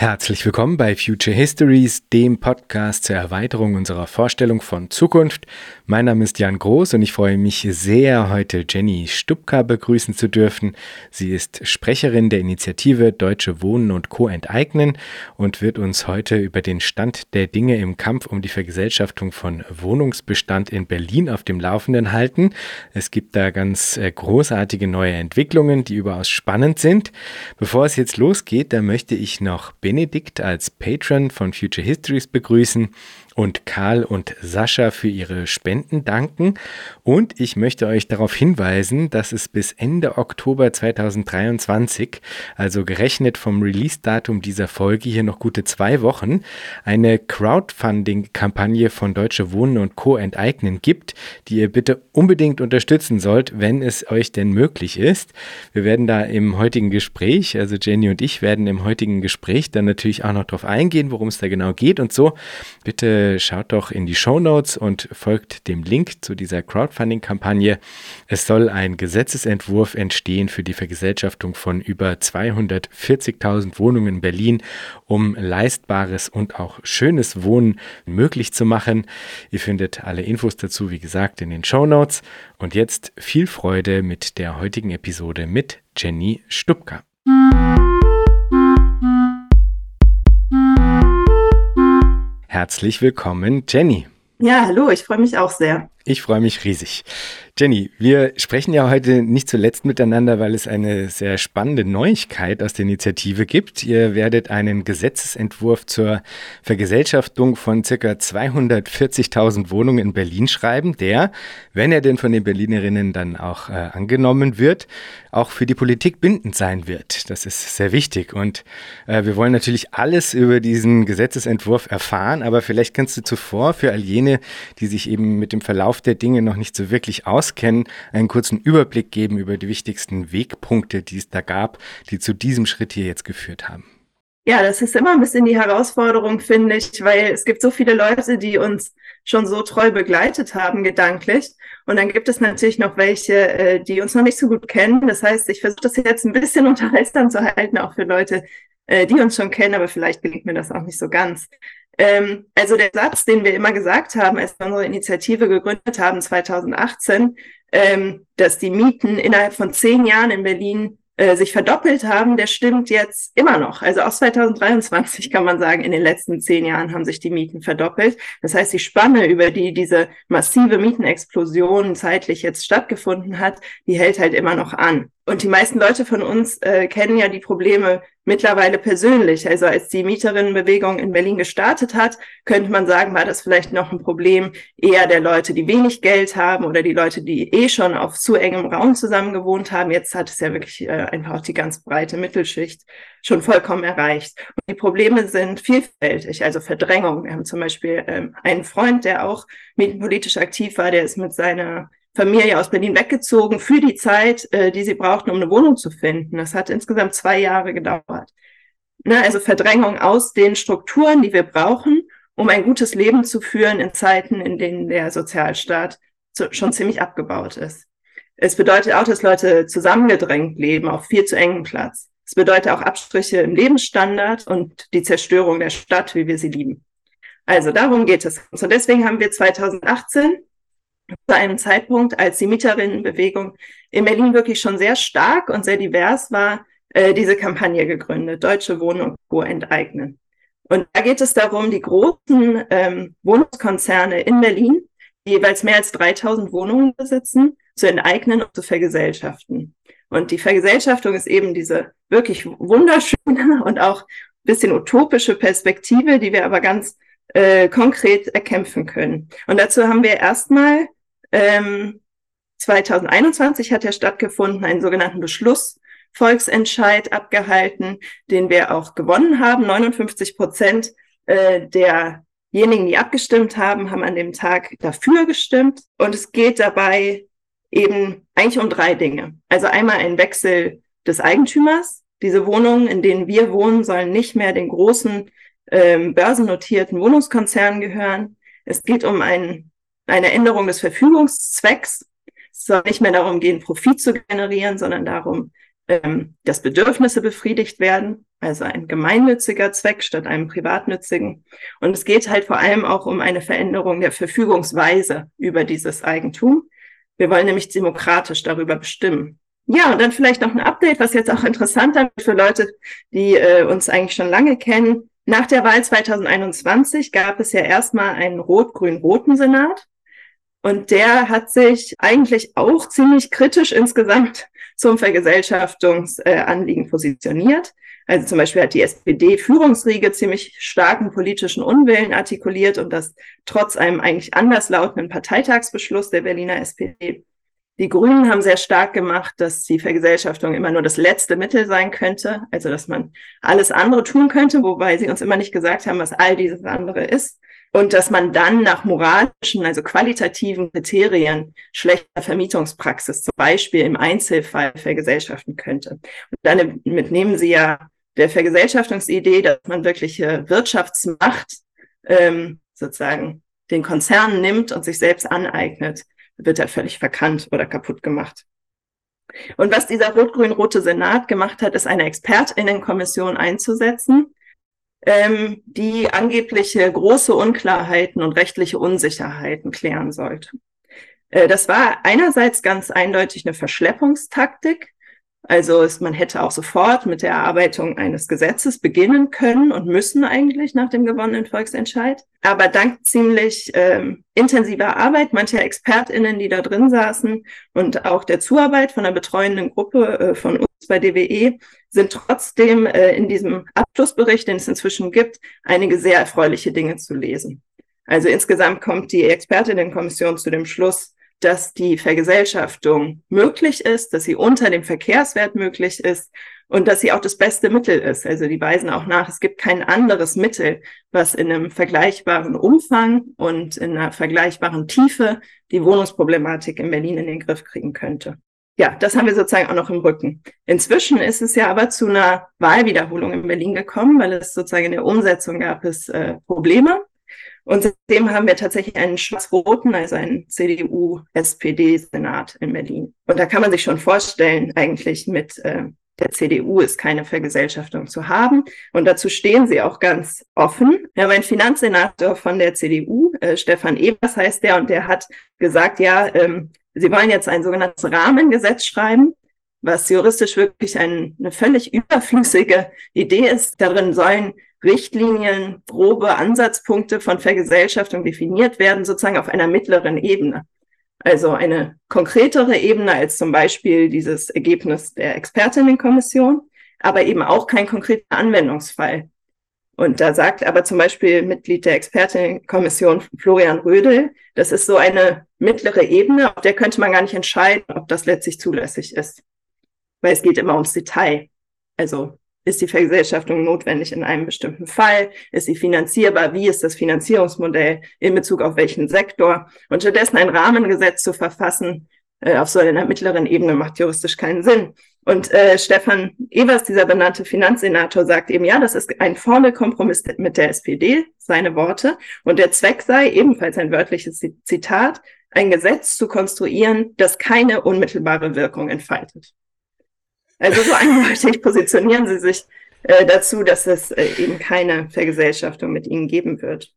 Herzlich willkommen bei Future Histories, dem Podcast zur Erweiterung unserer Vorstellung von Zukunft. Mein Name ist Jan Groß und ich freue mich sehr, heute Jenny Stubka begrüßen zu dürfen. Sie ist Sprecherin der Initiative Deutsche Wohnen und Co. enteignen und wird uns heute über den Stand der Dinge im Kampf um die Vergesellschaftung von Wohnungsbestand in Berlin auf dem Laufenden halten. Es gibt da ganz äh, großartige neue Entwicklungen, die überaus spannend sind. Bevor es jetzt losgeht, da möchte ich noch Benedikt als Patron von Future Histories begrüßen und Karl und Sascha für ihre Spenden danken. Und ich möchte euch darauf hinweisen, dass es bis Ende Oktober 2023, also gerechnet vom Release-Datum dieser Folge hier noch gute zwei Wochen, eine Crowdfunding-Kampagne von Deutsche Wohnen und Co. enteignen gibt, die ihr bitte unbedingt unterstützen sollt, wenn es euch denn möglich ist. Wir werden da im heutigen Gespräch, also Jenny und ich werden im heutigen Gespräch dann natürlich auch noch darauf eingehen, worum es da genau geht und so. Bitte schaut doch in die Show Notes und folgt dem Link zu dieser Crowdfunding-Kampagne. Es soll ein Gesetzesentwurf entstehen für die Vergesellschaftung von über 240.000 Wohnungen in Berlin, um leistbares und auch schönes Wohnen möglich zu machen. Ihr findet alle Infos dazu, wie gesagt, in den Show Notes. Und jetzt viel Freude mit der heutigen Episode mit Jenny Stubka. Herzlich willkommen, Jenny. Ja, hallo, ich freue mich auch sehr. Ich freue mich riesig. Jenny, wir sprechen ja heute nicht zuletzt miteinander, weil es eine sehr spannende Neuigkeit aus der Initiative gibt. Ihr werdet einen Gesetzesentwurf zur Vergesellschaftung von circa 240.000 Wohnungen in Berlin schreiben, der, wenn er denn von den Berlinerinnen dann auch äh, angenommen wird, auch für die Politik bindend sein wird. Das ist sehr wichtig. Und äh, wir wollen natürlich alles über diesen Gesetzesentwurf erfahren, aber vielleicht kannst du zuvor für all jene, die sich eben mit dem Verlauf der Dinge noch nicht so wirklich aus auskennen, einen kurzen Überblick geben über die wichtigsten Wegpunkte, die es da gab, die zu diesem Schritt hier jetzt geführt haben. Ja, das ist immer ein bisschen die Herausforderung, finde ich, weil es gibt so viele Leute, die uns schon so treu begleitet haben, gedanklich. Und dann gibt es natürlich noch welche, äh, die uns noch nicht so gut kennen. Das heißt, ich versuche das jetzt ein bisschen unterhaltsam zu halten, auch für Leute, äh, die uns schon kennen, aber vielleicht gelingt mir das auch nicht so ganz. Ähm, also der Satz, den wir immer gesagt haben, als wir unsere Initiative gegründet haben, 2018, ähm, dass die Mieten innerhalb von zehn Jahren in Berlin äh, sich verdoppelt haben, der stimmt jetzt immer noch. Also auch 2023 kann man sagen, in den letzten zehn Jahren haben sich die Mieten verdoppelt. Das heißt, die Spanne, über die diese massive Mietenexplosion zeitlich jetzt stattgefunden hat, die hält halt immer noch an. Und die meisten Leute von uns äh, kennen ja die Probleme mittlerweile persönlich. Also als die Mieterinnenbewegung in Berlin gestartet hat, könnte man sagen, war das vielleicht noch ein Problem eher der Leute, die wenig Geld haben oder die Leute, die eh schon auf zu engem Raum zusammen gewohnt haben. Jetzt hat es ja wirklich äh, einfach auch die ganz breite Mittelschicht schon vollkommen erreicht. Und die Probleme sind vielfältig, also Verdrängung. Wir haben zum Beispiel ähm, einen Freund, der auch mietenpolitisch aktiv war, der ist mit seiner Familie aus Berlin weggezogen für die Zeit, äh, die sie brauchten, um eine Wohnung zu finden. Das hat insgesamt zwei Jahre gedauert. Ne, also Verdrängung aus den Strukturen, die wir brauchen, um ein gutes Leben zu führen in Zeiten, in denen der Sozialstaat zu, schon ziemlich abgebaut ist. Es bedeutet auch, dass Leute zusammengedrängt leben auf viel zu engem Platz. Es bedeutet auch Abstriche im Lebensstandard und die Zerstörung der Stadt, wie wir sie lieben. Also darum geht es. Und deswegen haben wir 2018 zu einem Zeitpunkt, als die Mieterinnenbewegung in Berlin wirklich schon sehr stark und sehr divers war, äh, diese Kampagne gegründet, Deutsche Wohnen und Co. enteignen. Und da geht es darum, die großen ähm, Wohnungskonzerne in Berlin, die jeweils mehr als 3000 Wohnungen besitzen, zu enteignen und zu vergesellschaften. Und die Vergesellschaftung ist eben diese wirklich wunderschöne und auch bisschen utopische Perspektive, die wir aber ganz äh, konkret erkämpfen können. Und dazu haben wir erstmal ähm, 2021 hat ja stattgefunden, einen sogenannten Beschlussvolksentscheid abgehalten, den wir auch gewonnen haben. 59 Prozent äh, derjenigen, die abgestimmt haben, haben an dem Tag dafür gestimmt. Und es geht dabei eben eigentlich um drei Dinge. Also einmal ein Wechsel des Eigentümers. Diese Wohnungen, in denen wir wohnen, sollen nicht mehr den großen ähm, börsennotierten Wohnungskonzernen gehören. Es geht um ein eine Änderung des Verfügungszwecks. Es soll nicht mehr darum gehen, Profit zu generieren, sondern darum, ähm, dass Bedürfnisse befriedigt werden, also ein gemeinnütziger Zweck statt einem privatnützigen. Und es geht halt vor allem auch um eine Veränderung der Verfügungsweise über dieses Eigentum. Wir wollen nämlich demokratisch darüber bestimmen. Ja, und dann vielleicht noch ein Update, was jetzt auch interessanter für Leute, die äh, uns eigentlich schon lange kennen. Nach der Wahl 2021 gab es ja erstmal einen rot-grün-roten Senat. Und der hat sich eigentlich auch ziemlich kritisch insgesamt zum Vergesellschaftungsanliegen positioniert. Also zum Beispiel hat die SPD-Führungsriege ziemlich starken politischen Unwillen artikuliert und das trotz einem eigentlich anderslautenden Parteitagsbeschluss der Berliner SPD. Die Grünen haben sehr stark gemacht, dass die Vergesellschaftung immer nur das letzte Mittel sein könnte, also dass man alles andere tun könnte, wobei sie uns immer nicht gesagt haben, was all dieses andere ist und dass man dann nach moralischen, also qualitativen Kriterien schlechter Vermietungspraxis zum Beispiel im Einzelfall vergesellschaften könnte. Und damit nehmen Sie ja der Vergesellschaftungsidee, dass man wirkliche Wirtschaftsmacht ähm, sozusagen den Konzernen nimmt und sich selbst aneignet, wird er völlig verkannt oder kaputt gemacht. Und was dieser rot-grün-rote Senat gemacht hat, ist eine Expertinnenkommission einzusetzen, ähm, die angebliche große Unklarheiten und rechtliche Unsicherheiten klären sollte. Äh, das war einerseits ganz eindeutig eine Verschleppungstaktik, also ist, man hätte auch sofort mit der Erarbeitung eines Gesetzes beginnen können und müssen eigentlich nach dem gewonnenen Volksentscheid. Aber dank ziemlich ähm, intensiver Arbeit mancher ExpertInnen, die da drin saßen und auch der Zuarbeit von der betreuenden Gruppe äh, von uns bei DWE, sind trotzdem äh, in diesem Abschlussbericht, den es inzwischen gibt, einige sehr erfreuliche Dinge zu lesen. Also insgesamt kommt die Expertinnenkommission zu dem Schluss, dass die Vergesellschaftung möglich ist, dass sie unter dem Verkehrswert möglich ist und dass sie auch das beste Mittel ist. Also die weisen auch nach, es gibt kein anderes Mittel, was in einem vergleichbaren Umfang und in einer vergleichbaren Tiefe die Wohnungsproblematik in Berlin in den Griff kriegen könnte. Ja, das haben wir sozusagen auch noch im Rücken. Inzwischen ist es ja aber zu einer Wahlwiederholung in Berlin gekommen, weil es sozusagen in der Umsetzung gab es äh, Probleme. Und seitdem haben wir tatsächlich einen schwarz-roten, also einen CDU-SPD-Senat in Berlin. Und da kann man sich schon vorstellen, eigentlich mit äh, der CDU ist keine Vergesellschaftung zu haben. Und dazu stehen sie auch ganz offen. Wir haben einen Finanzsenator von der CDU, äh, Stefan Ebers heißt der, und der hat gesagt, ja, ähm, sie wollen jetzt ein sogenanntes Rahmengesetz schreiben, was juristisch wirklich ein, eine völlig überflüssige Idee ist. Darin sollen Richtlinien, grobe Ansatzpunkte von Vergesellschaftung definiert werden, sozusagen auf einer mittleren Ebene. Also eine konkretere Ebene als zum Beispiel dieses Ergebnis der Expertinnenkommission, aber eben auch kein konkreter Anwendungsfall. Und da sagt aber zum Beispiel Mitglied der Expertinnenkommission Florian Rödel, das ist so eine mittlere Ebene, auf der könnte man gar nicht entscheiden, ob das letztlich zulässig ist. Weil es geht immer ums Detail. Also ist die Vergesellschaftung notwendig in einem bestimmten Fall? Ist sie finanzierbar? Wie ist das Finanzierungsmodell in Bezug auf welchen Sektor? Und stattdessen ein Rahmengesetz zu verfassen äh, auf so einer mittleren Ebene macht juristisch keinen Sinn. Und äh, Stefan Evers, dieser benannte Finanzsenator, sagt eben, ja, das ist ein vorne Kompromiss mit der SPD, seine Worte. Und der Zweck sei, ebenfalls ein wörtliches Zitat, ein Gesetz zu konstruieren, das keine unmittelbare Wirkung entfaltet. Also so eindeutig positionieren sie sich äh, dazu, dass es äh, eben keine Vergesellschaftung mit ihnen geben wird.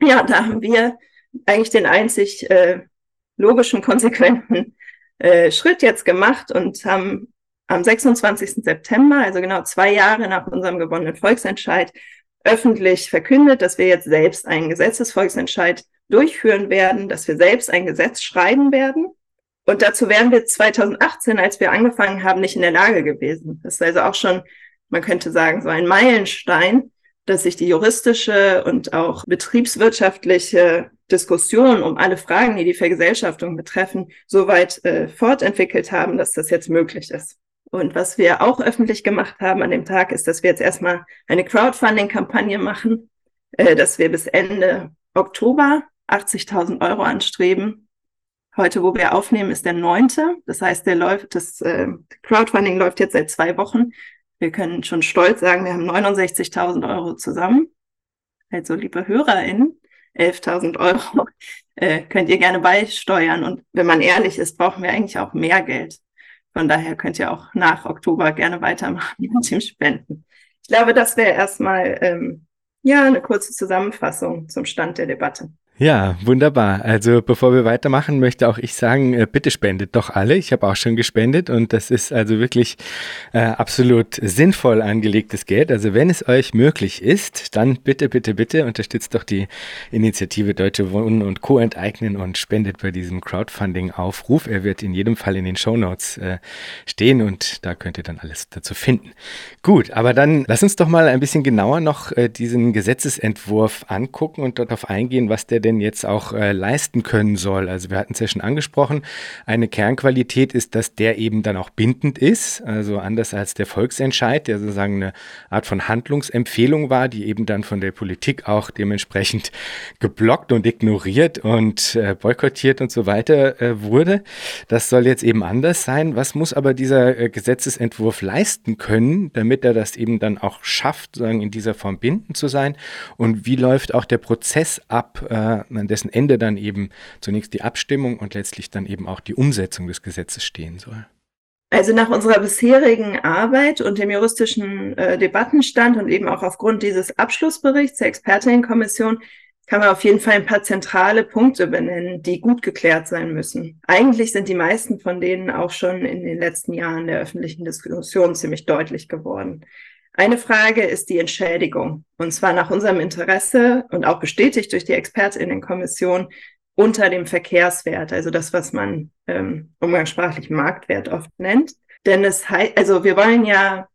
Ja, da haben wir eigentlich den einzig äh, logischen, konsequenten äh, Schritt jetzt gemacht und haben am 26. September, also genau zwei Jahre nach unserem gewonnenen Volksentscheid, öffentlich verkündet, dass wir jetzt selbst einen Gesetzesvolksentscheid durchführen werden, dass wir selbst ein Gesetz schreiben werden und dazu wären wir 2018, als wir angefangen haben, nicht in der Lage gewesen. Das ist also auch schon, man könnte sagen, so ein Meilenstein, dass sich die juristische und auch betriebswirtschaftliche Diskussion um alle Fragen, die die Vergesellschaftung betreffen, so weit äh, fortentwickelt haben, dass das jetzt möglich ist. Und was wir auch öffentlich gemacht haben an dem Tag, ist, dass wir jetzt erstmal eine Crowdfunding-Kampagne machen, äh, dass wir bis Ende Oktober 80.000 Euro anstreben Heute, wo wir aufnehmen, ist der neunte. Das heißt, der läuft, das äh, Crowdfunding läuft jetzt seit zwei Wochen. Wir können schon stolz sagen, wir haben 69.000 Euro zusammen. Also, liebe HörerInnen, 11.000 Euro äh, könnt ihr gerne beisteuern. Und wenn man ehrlich ist, brauchen wir eigentlich auch mehr Geld. Von daher könnt ihr auch nach Oktober gerne weitermachen mit dem Spenden. Ich glaube, das wäre erstmal ähm, ja eine kurze Zusammenfassung zum Stand der Debatte. Ja, wunderbar. Also bevor wir weitermachen, möchte auch ich sagen, äh, bitte spendet doch alle. Ich habe auch schon gespendet und das ist also wirklich äh, absolut sinnvoll angelegtes Geld. Also wenn es euch möglich ist, dann bitte, bitte, bitte unterstützt doch die Initiative Deutsche Wohnen und Co. enteignen und spendet bei diesem Crowdfunding-Aufruf. Er wird in jedem Fall in den Show Notes äh, stehen und da könnt ihr dann alles dazu finden. Gut, aber dann lass uns doch mal ein bisschen genauer noch äh, diesen Gesetzesentwurf angucken und darauf eingehen, was der denn jetzt auch äh, leisten können soll. Also wir hatten es ja schon angesprochen, eine Kernqualität ist, dass der eben dann auch bindend ist, also anders als der Volksentscheid, der sozusagen eine Art von Handlungsempfehlung war, die eben dann von der Politik auch dementsprechend geblockt und ignoriert und äh, boykottiert und so weiter äh, wurde. Das soll jetzt eben anders sein. Was muss aber dieser äh, Gesetzesentwurf leisten können, damit er das eben dann auch schafft, sagen in dieser Form bindend zu sein? Und wie läuft auch der Prozess ab, äh, an dessen Ende dann eben zunächst die Abstimmung und letztlich dann eben auch die Umsetzung des Gesetzes stehen soll. Also nach unserer bisherigen Arbeit und dem juristischen äh, Debattenstand und eben auch aufgrund dieses Abschlussberichts der Expertinnenkommission kann man auf jeden Fall ein paar zentrale Punkte benennen, die gut geklärt sein müssen. Eigentlich sind die meisten von denen auch schon in den letzten Jahren der öffentlichen Diskussion ziemlich deutlich geworden. Eine Frage ist die Entschädigung. Und zwar nach unserem Interesse und auch bestätigt durch die Expertinnenkommission unter dem Verkehrswert, also das, was man ähm, umgangssprachlich Marktwert oft nennt. Denn es heißt, also wir wollen ja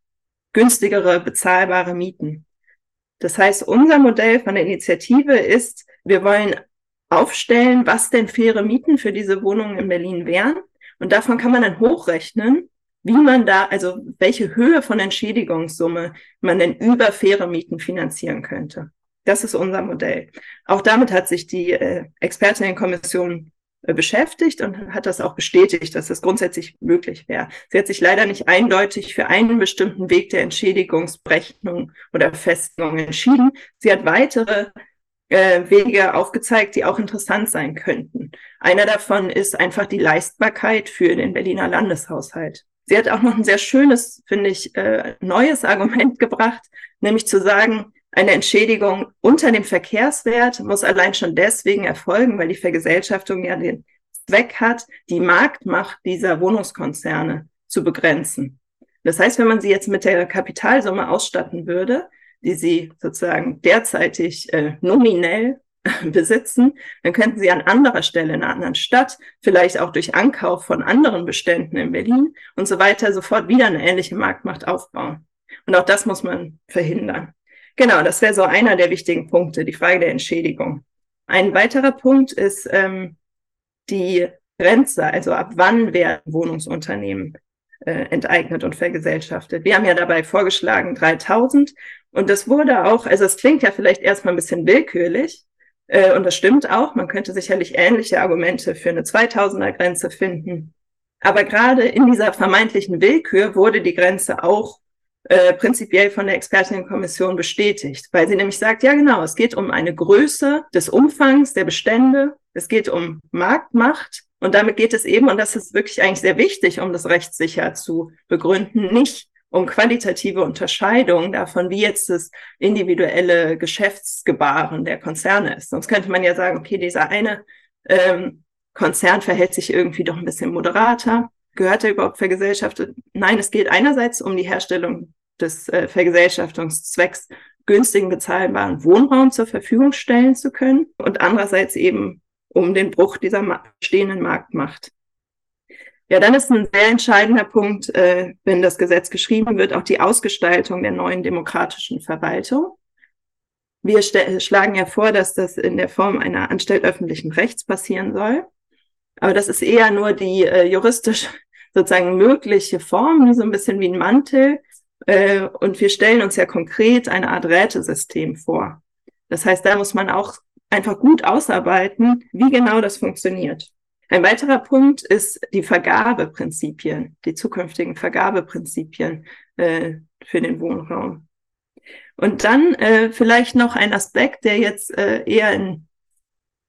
günstigere, bezahlbare Mieten. Das heißt, unser Modell von der Initiative ist, wir wollen aufstellen, was denn faire Mieten für diese Wohnungen in Berlin wären. Und davon kann man dann hochrechnen, wie man da, also welche Höhe von Entschädigungssumme man denn über faire Mieten finanzieren könnte. Das ist unser Modell. Auch damit hat sich die äh, Expertinnenkommission äh, beschäftigt und hat das auch bestätigt, dass das grundsätzlich möglich wäre. Sie hat sich leider nicht eindeutig für einen bestimmten Weg der Entschädigungsberechnung oder Festlegung entschieden. Sie hat weitere äh, Wege aufgezeigt, die auch interessant sein könnten. Einer davon ist einfach die Leistbarkeit für den Berliner Landeshaushalt. Sie hat auch noch ein sehr schönes, finde ich, äh, neues Argument gebracht, nämlich zu sagen, eine Entschädigung unter dem Verkehrswert muss allein schon deswegen erfolgen, weil die Vergesellschaftung ja den Zweck hat, die Marktmacht dieser Wohnungskonzerne zu begrenzen. Das heißt, wenn man sie jetzt mit der Kapitalsumme ausstatten würde, die sie sozusagen derzeitig äh, nominell besitzen, dann könnten sie an anderer Stelle in einer anderen Stadt, vielleicht auch durch Ankauf von anderen Beständen in Berlin und so weiter, sofort wieder eine ähnliche Marktmacht aufbauen. Und auch das muss man verhindern. Genau, das wäre so einer der wichtigen Punkte, die Frage der Entschädigung. Ein weiterer Punkt ist ähm, die Grenze, also ab wann werden Wohnungsunternehmen äh, enteignet und vergesellschaftet. Wir haben ja dabei vorgeschlagen 3000 und das wurde auch, also es klingt ja vielleicht erstmal ein bisschen willkürlich, äh, und das stimmt auch. Man könnte sicherlich ähnliche Argumente für eine 2000er Grenze finden. Aber gerade in dieser vermeintlichen Willkür wurde die Grenze auch äh, prinzipiell von der Expertinnenkommission bestätigt, weil sie nämlich sagt, ja genau, es geht um eine Größe des Umfangs der Bestände, es geht um Marktmacht und damit geht es eben, und das ist wirklich eigentlich sehr wichtig, um das rechtssicher zu begründen, nicht um qualitative Unterscheidung davon, wie jetzt das individuelle Geschäftsgebaren der Konzerne ist. Sonst könnte man ja sagen, okay, dieser eine ähm, Konzern verhält sich irgendwie doch ein bisschen moderater. Gehört er überhaupt vergesellschaftet? Nein, es geht einerseits um die Herstellung des äh, Vergesellschaftungszwecks, günstigen bezahlbaren Wohnraum zur Verfügung stellen zu können und andererseits eben um den Bruch dieser bestehenden Marktmacht. Ja, dann ist ein sehr entscheidender Punkt, äh, wenn das Gesetz geschrieben wird, auch die Ausgestaltung der neuen demokratischen Verwaltung. Wir schlagen ja vor, dass das in der Form einer Anstalt öffentlichen Rechts passieren soll. Aber das ist eher nur die äh, juristisch sozusagen mögliche Form, so ein bisschen wie ein Mantel. Äh, und wir stellen uns ja konkret eine Art Rätesystem vor. Das heißt, da muss man auch einfach gut ausarbeiten, wie genau das funktioniert. Ein weiterer Punkt ist die Vergabeprinzipien, die zukünftigen Vergabeprinzipien äh, für den Wohnraum. Und dann äh, vielleicht noch ein Aspekt, der jetzt äh, eher in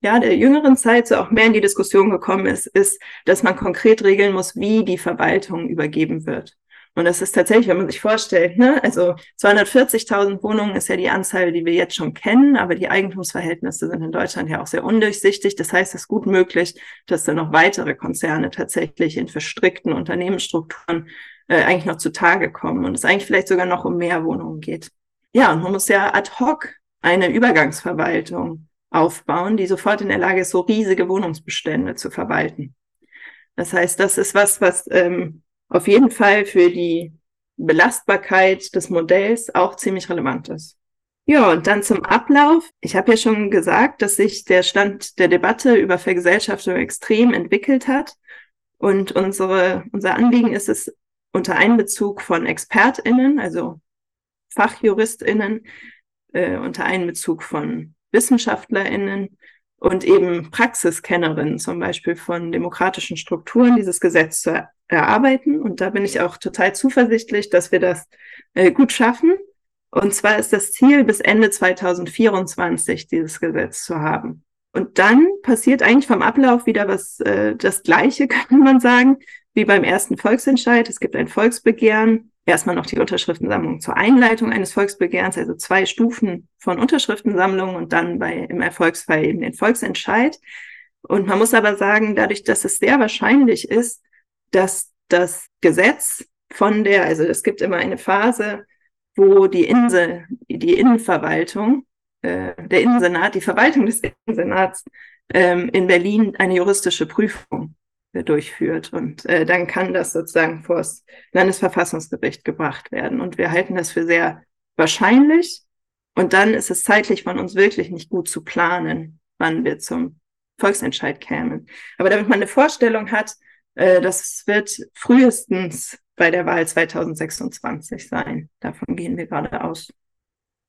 ja, der jüngeren Zeit so auch mehr in die Diskussion gekommen ist, ist, dass man konkret regeln muss, wie die Verwaltung übergeben wird. Und das ist tatsächlich, wenn man sich vorstellt, ne, also 240.000 Wohnungen ist ja die Anzahl, die wir jetzt schon kennen, aber die Eigentumsverhältnisse sind in Deutschland ja auch sehr undurchsichtig. Das heißt, es ist gut möglich, dass da noch weitere Konzerne tatsächlich in verstrickten Unternehmensstrukturen äh, eigentlich noch zutage kommen und es eigentlich vielleicht sogar noch um mehr Wohnungen geht. Ja, und man muss ja ad hoc eine Übergangsverwaltung aufbauen, die sofort in der Lage ist, so riesige Wohnungsbestände zu verwalten. Das heißt, das ist was, was ähm, auf jeden Fall für die Belastbarkeit des Modells auch ziemlich relevant ist. Ja, und dann zum Ablauf. Ich habe ja schon gesagt, dass sich der Stand der Debatte über Vergesellschaftung extrem entwickelt hat. Und unsere, unser Anliegen ist es, unter Einbezug von ExpertInnen, also FachjuristInnen, äh, unter Einbezug von WissenschaftlerInnen und eben Praxiskennerinnen zum Beispiel von demokratischen Strukturen dieses Gesetz zu erarbeiten. Und da bin ich auch total zuversichtlich, dass wir das äh, gut schaffen. Und zwar ist das Ziel, bis Ende 2024 dieses Gesetz zu haben. Und dann passiert eigentlich vom Ablauf wieder was, äh, das Gleiche, kann man sagen, wie beim ersten Volksentscheid. Es gibt ein Volksbegehren erstmal noch die Unterschriftensammlung zur Einleitung eines Volksbegehrens, also zwei Stufen von Unterschriftensammlung und dann bei im Erfolgsfall eben den Volksentscheid. Und man muss aber sagen, dadurch, dass es sehr wahrscheinlich ist, dass das Gesetz von der, also es gibt immer eine Phase, wo die Insel, die Innenverwaltung, äh, der Innensenat, die Verwaltung des Innensenats ähm, in Berlin eine juristische Prüfung durchführt. Und äh, dann kann das sozusagen vor das Landesverfassungsgericht gebracht werden. Und wir halten das für sehr wahrscheinlich. Und dann ist es zeitlich von uns wirklich nicht gut zu planen, wann wir zum Volksentscheid kämen. Aber damit man eine Vorstellung hat, äh, das wird frühestens bei der Wahl 2026 sein. Davon gehen wir gerade aus.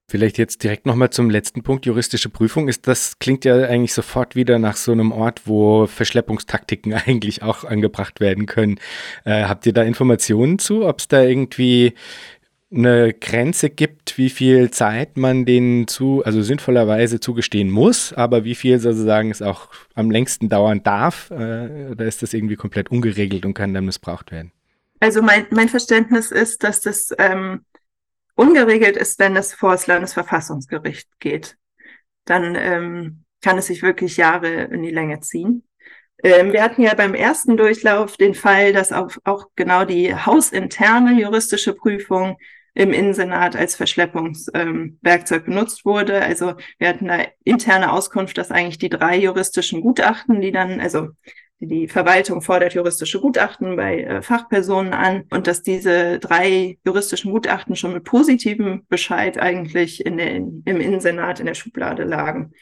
Vielleicht jetzt direkt nochmal zum letzten Punkt, juristische Prüfung. Ist das klingt ja eigentlich sofort wieder nach so einem Ort, wo Verschleppungstaktiken eigentlich auch angebracht werden können. Äh, habt ihr da Informationen zu, ob es da irgendwie eine Grenze gibt, wie viel Zeit man denen zu, also sinnvollerweise zugestehen muss, aber wie viel sozusagen es auch am längsten dauern darf? Äh, oder ist das irgendwie komplett ungeregelt und kann dann missbraucht werden? Also mein, mein Verständnis ist, dass das ähm, ungeregelt ist, wenn es vor das Landesverfassungsgericht geht. Dann ähm, kann es sich wirklich Jahre in die Länge ziehen. Ähm, wir hatten ja beim ersten Durchlauf den Fall, dass auch, auch genau die hausinterne juristische Prüfung im Innensenat als Verschleppungswerkzeug ähm, benutzt wurde. Also wir hatten da interne Auskunft, dass eigentlich die drei juristischen Gutachten, die dann, also die Verwaltung fordert juristische Gutachten bei äh, Fachpersonen an und dass diese drei juristischen Gutachten schon mit positivem Bescheid eigentlich in der, im Innensenat in der Schublade lagen.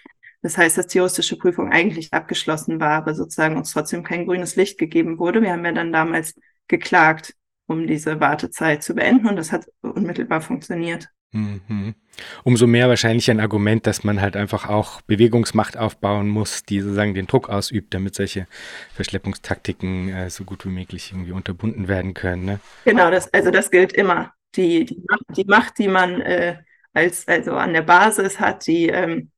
Das heißt, dass die juristische Prüfung eigentlich abgeschlossen war, aber sozusagen uns trotzdem kein grünes Licht gegeben wurde. Wir haben ja dann damals geklagt, um diese Wartezeit zu beenden und das hat unmittelbar funktioniert. Mhm. Umso mehr wahrscheinlich ein Argument, dass man halt einfach auch Bewegungsmacht aufbauen muss, die sozusagen den Druck ausübt, damit solche Verschleppungstaktiken äh, so gut wie möglich irgendwie unterbunden werden können. Ne? Genau, das, also das gilt immer. Die, die, Macht, die Macht, die man äh, als also an der Basis hat, die ähm,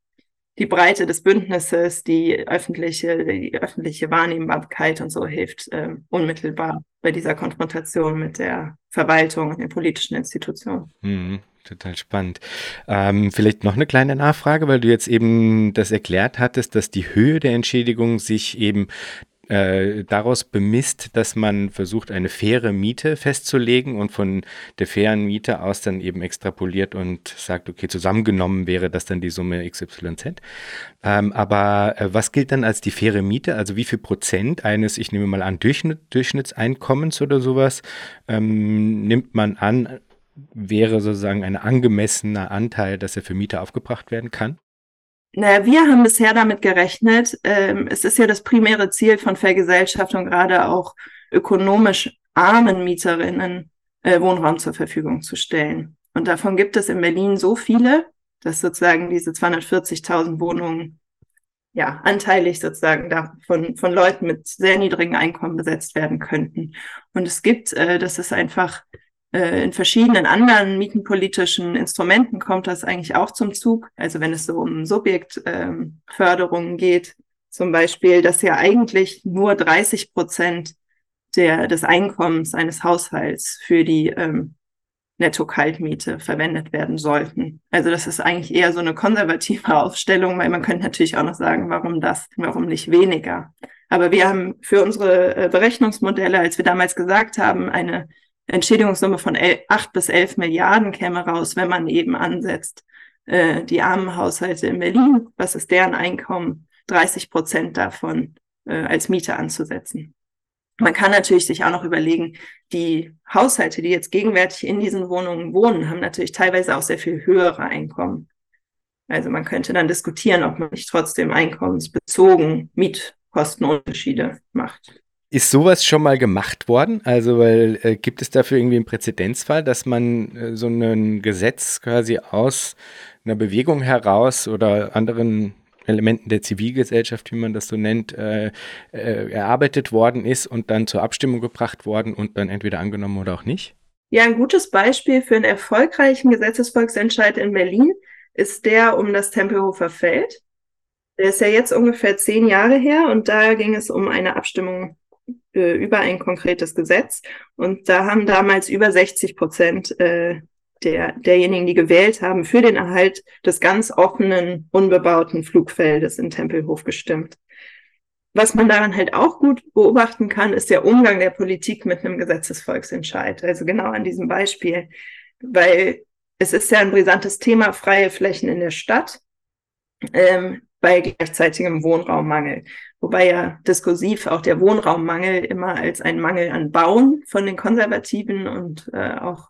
die Breite des Bündnisses, die öffentliche, die öffentliche Wahrnehmbarkeit und so hilft äh, unmittelbar bei dieser Konfrontation mit der Verwaltung und den politischen Institutionen. Mhm, total spannend. Ähm, vielleicht noch eine kleine Nachfrage, weil du jetzt eben das erklärt hattest, dass die Höhe der Entschädigung sich eben äh, daraus bemisst, dass man versucht, eine faire Miete festzulegen und von der fairen Miete aus dann eben extrapoliert und sagt, okay, zusammengenommen wäre das dann die Summe XYZ. Ähm, aber äh, was gilt dann als die faire Miete? Also wie viel Prozent eines, ich nehme mal an, Durchschnitt, Durchschnittseinkommens oder sowas, ähm, nimmt man an, wäre sozusagen ein angemessener Anteil, dass er für Miete aufgebracht werden kann? Naja, wir haben bisher damit gerechnet, ähm, es ist ja das primäre Ziel von Vergesellschaftung, gerade auch ökonomisch armen Mieterinnen äh, Wohnraum zur Verfügung zu stellen. Und davon gibt es in Berlin so viele, dass sozusagen diese 240.000 Wohnungen ja anteilig sozusagen da von, von Leuten mit sehr niedrigen Einkommen besetzt werden könnten. Und es gibt, äh, das ist einfach Äh, in verschiedenen anderen mietenpolitischen Instrumenten kommt das eigentlich auch zum Zug. Also wenn es so um Subjektförderungen ähm, geht, zum Beispiel, dass ja eigentlich nur 30 Prozent der, des Einkommens eines Haushalts für die ähm, Netto-Kaltmiete verwendet werden sollten. Also das ist eigentlich eher so eine konservative Aufstellung, weil man könnte natürlich auch noch sagen, warum das, warum nicht weniger. Aber wir haben für unsere äh, Berechnungsmodelle, als wir damals gesagt haben, eine Entschädigungssumme von acht bis elf Milliarden käme raus, wenn man eben ansetzt, äh, die armen Haushalte in Berlin, was ist deren Einkommen, 30 Prozent davon äh, als Miete anzusetzen. Man kann natürlich sich auch noch überlegen, die Haushalte, die jetzt gegenwärtig in diesen Wohnungen wohnen, haben natürlich teilweise auch sehr viel höhere Einkommen. Also man könnte dann diskutieren, ob man nicht trotzdem einkommensbezogen Mietkostenunterschiede macht. Ist sowas schon mal gemacht worden? Also, weil äh, gibt es dafür irgendwie einen Präzedenzfall, dass man äh, so ein Gesetz quasi aus einer Bewegung heraus oder anderen Elementen der Zivilgesellschaft, wie man das so nennt, äh, äh, erarbeitet worden ist und dann zur Abstimmung gebracht worden und dann entweder angenommen oder auch nicht? Ja, ein gutes Beispiel für einen erfolgreichen Gesetzesvolksentscheid in Berlin ist der um das Tempelhofer Feld. Der ist ja jetzt ungefähr zehn Jahre her und da ging es um eine Abstimmung äh, über ein konkretes Gesetz. Und da haben damals über 60 Prozent äh, der, derjenigen, die gewählt haben, für den Erhalt des ganz offenen, unbebauten Flugfeldes in Tempelhof gestimmt. Was man daran halt auch gut beobachten kann, ist der Umgang der Politik mit einem Gesetzesvolksentscheid. Also genau an diesem Beispiel. Weil es ist ja ein brisantes Thema, freie Flächen in der Stadt ähm, bei gleichzeitigem Wohnraummangel. Wobei ja diskursiv auch der Wohnraummangel immer als ein Mangel an Bauen von den Konservativen und äh, auch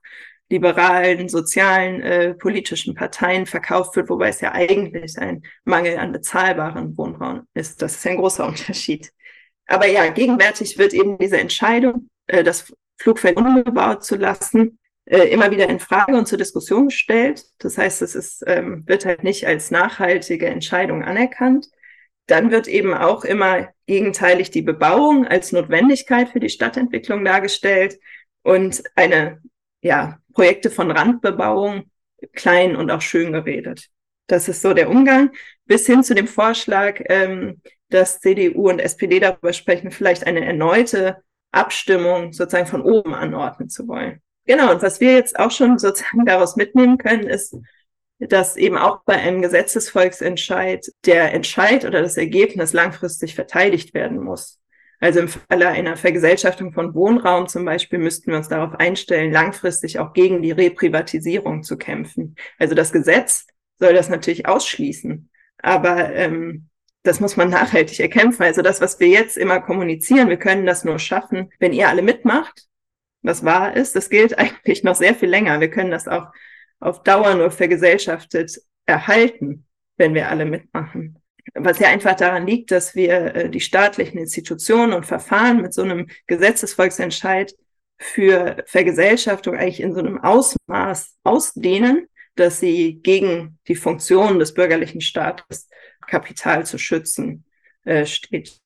liberalen, sozialen, äh, politischen Parteien verkauft wird, wobei es ja eigentlich ein Mangel an bezahlbaren Wohnraum ist. Das ist ein großer Unterschied. Aber ja, gegenwärtig wird eben diese Entscheidung, äh, das Flugfeld unbebaut zu lassen, äh, immer wieder in Frage und zur Diskussion gestellt. Das heißt, es ist, ähm, wird halt nicht als nachhaltige Entscheidung anerkannt. Dann wird eben auch immer gegenteilig die Bebauung als Notwendigkeit für die Stadtentwicklung dargestellt und eine ja, Projekte von Randbebauung klein und auch schön geredet. Das ist so der Umgang, bis hin zu dem Vorschlag, ähm, dass CDU und SPD darüber sprechen, vielleicht eine erneute Abstimmung sozusagen von oben anordnen zu wollen. Genau, und was wir jetzt auch schon sozusagen daraus mitnehmen können, ist, dass eben auch bei einem Gesetzesvolksentscheid der Entscheid oder das Ergebnis langfristig verteidigt werden muss. Also im Falle einer Vergesellschaftung von Wohnraum zum Beispiel müssten wir uns darauf einstellen, langfristig auch gegen die Reprivatisierung zu kämpfen. Also das Gesetz soll das natürlich ausschließen, aber ähm, das muss man nachhaltig erkämpfen. Also das, was wir jetzt immer kommunizieren, wir können das nur schaffen, wenn ihr alle mitmacht, was wahr ist. Das gilt eigentlich noch sehr viel länger. Wir können das auch auf Dauer nur vergesellschaftet erhalten, wenn wir alle mitmachen was ja einfach daran liegt, dass wir äh, die staatlichen Institutionen und Verfahren mit so einem Gesetzesvolksentscheid für Vergesellschaftung eigentlich in so einem Ausmaß ausdehnen, dass sie gegen die Funktion des bürgerlichen Staates Kapital zu schützen äh, steht.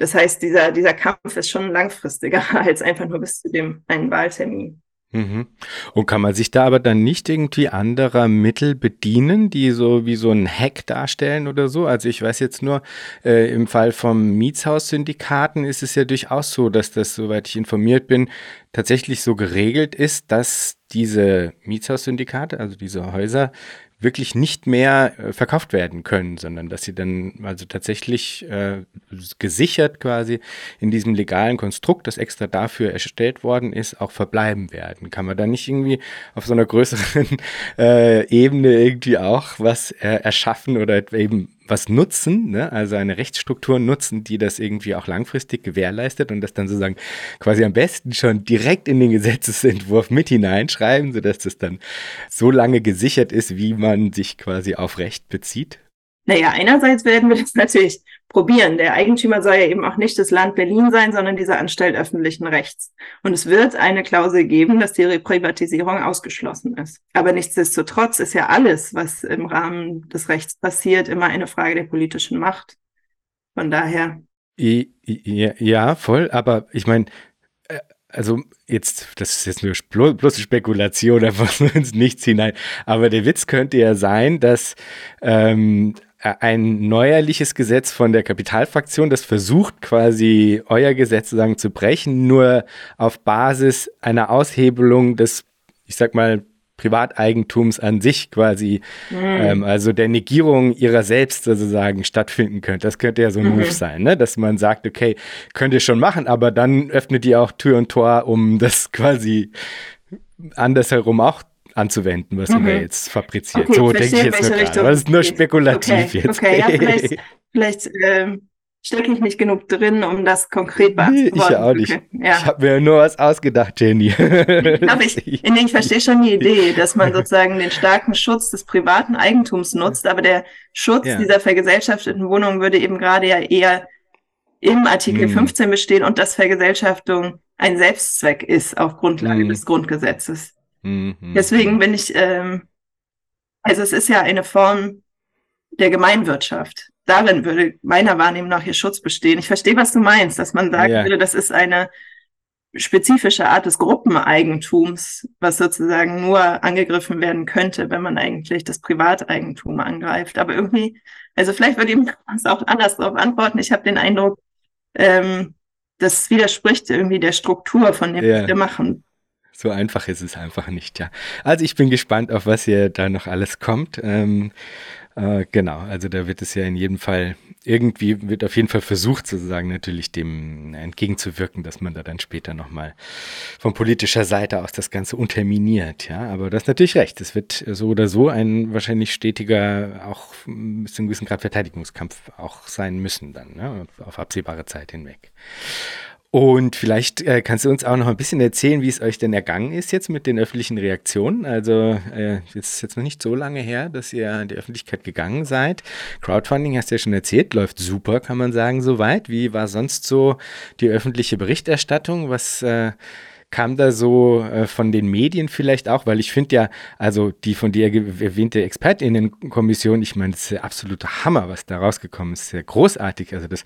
Das heißt, dieser, dieser Kampf ist schon langfristiger als einfach nur bis zu dem einen Wahltermin. Mhm. Und kann man sich da aber dann nicht irgendwie anderer Mittel bedienen, die so wie so ein Hack darstellen oder so? Also ich weiß jetzt nur, äh, im Fall vom Mietshaussyndikaten ist es ja durchaus so, dass das, soweit ich informiert bin, tatsächlich so geregelt ist, dass diese Mietshaussyndikate, also diese Häuser, wirklich nicht mehr äh, verkauft werden können, sondern dass sie dann also tatsächlich äh, gesichert quasi in diesem legalen Konstrukt, das extra dafür erstellt worden ist, auch verbleiben werden. Kann man da nicht irgendwie auf so einer größeren äh, Ebene irgendwie auch was äh, erschaffen oder eben was nutzen, ne? also eine Rechtsstruktur nutzen, die das irgendwie auch langfristig gewährleistet und das dann sozusagen quasi am besten schon direkt in den Gesetzesentwurf mit hineinschreiben, sodass das dann so lange gesichert ist, wie man sich quasi auf Recht bezieht? Naja, einerseits werden wir das natürlich probieren. Der Eigentümer soll ja eben auch nicht das Land Berlin sein, sondern diese Anstalt öffentlichen Rechts. Und es wird eine Klausel geben, dass die Reprivatisierung ausgeschlossen ist. Aber nichtsdestotrotz ist ja alles, was im Rahmen des Rechts passiert, immer eine Frage der politischen Macht. Von daher. Ja, voll. Aber ich meine, also jetzt, das ist jetzt nur bloße Spekulation, da muss man ins Nichts hinein. Aber der Witz könnte ja sein, dass ähm, ein neuerliches Gesetz von der Kapitalfraktion, das versucht quasi euer Gesetz sozusagen zu brechen, nur auf Basis einer Aushebelung des, ich sag mal, Privateigentums an sich quasi, mhm. ähm, also der Negierung ihrer selbst sozusagen stattfinden könnte. Das könnte ja so ein mhm. Move sein, ne? dass man sagt, okay, könnt ihr schon machen, aber dann öffnet ihr auch Tür und Tor, um das quasi andersherum auch anzuwenden, was mhm. ihr jetzt fabriziert. Okay, so denke ich jetzt nur gerade. Das ist nur spekulativ okay, jetzt. Okay, ja, vielleicht, vielleicht ähm, stecke ich nicht genug drin, um das konkret beantworten nee, Ich auch nicht. Ja. Ich habe mir nur was ausgedacht, Jenny. Aber ich, ich, ich verstehe schon die Idee, dass man sozusagen den starken Schutz des privaten Eigentums nutzt, aber der Schutz ja. dieser vergesellschafteten Wohnungen würde eben gerade ja eher im Artikel hm. 15 bestehen und dass Vergesellschaftung ein Selbstzweck ist auf Grundlage hm. des Grundgesetzes. Hm, hm, Deswegen bin ich, ähm, also es ist ja eine Form der Gemeinwirtschaft darin würde meiner Wahrnehmung nach hier Schutz bestehen. Ich verstehe, was du meinst, dass man sagen ja. würde, das ist eine spezifische Art des Gruppeneigentums, was sozusagen nur angegriffen werden könnte, wenn man eigentlich das Privateigentum angreift. Aber irgendwie, also vielleicht würde ich das auch anders darauf antworten. Ich habe den Eindruck, ähm, das widerspricht irgendwie der Struktur von dem, ja. was wir machen. So einfach ist es einfach nicht, ja. Also ich bin gespannt, auf was hier da noch alles kommt. Ähm, äh, genau, also da wird es ja in jedem Fall irgendwie, wird auf jeden Fall versucht, sozusagen natürlich dem entgegenzuwirken, dass man da dann später nochmal von politischer Seite aus das Ganze unterminiert. Ja, aber das ist natürlich recht. Es wird so oder so ein wahrscheinlich stetiger, auch bis zu einem gewissen Grad Verteidigungskampf auch sein müssen dann, ne, auf absehbare Zeit hinweg. Und vielleicht äh, kannst du uns auch noch ein bisschen erzählen, wie es euch denn ergangen ist jetzt mit den öffentlichen Reaktionen. Also äh, ist jetzt noch nicht so lange her, dass ihr in die Öffentlichkeit gegangen seid. Crowdfunding hast du ja schon erzählt, läuft super, kann man sagen, soweit. Wie war sonst so die öffentliche Berichterstattung? Was äh, kam da so äh, von den Medien vielleicht auch? Weil ich finde ja, also die von dir erwähnte Expertinnenkommission, ich meine, das ist der absolute Hammer, was da rausgekommen ist. Sehr großartig. Also das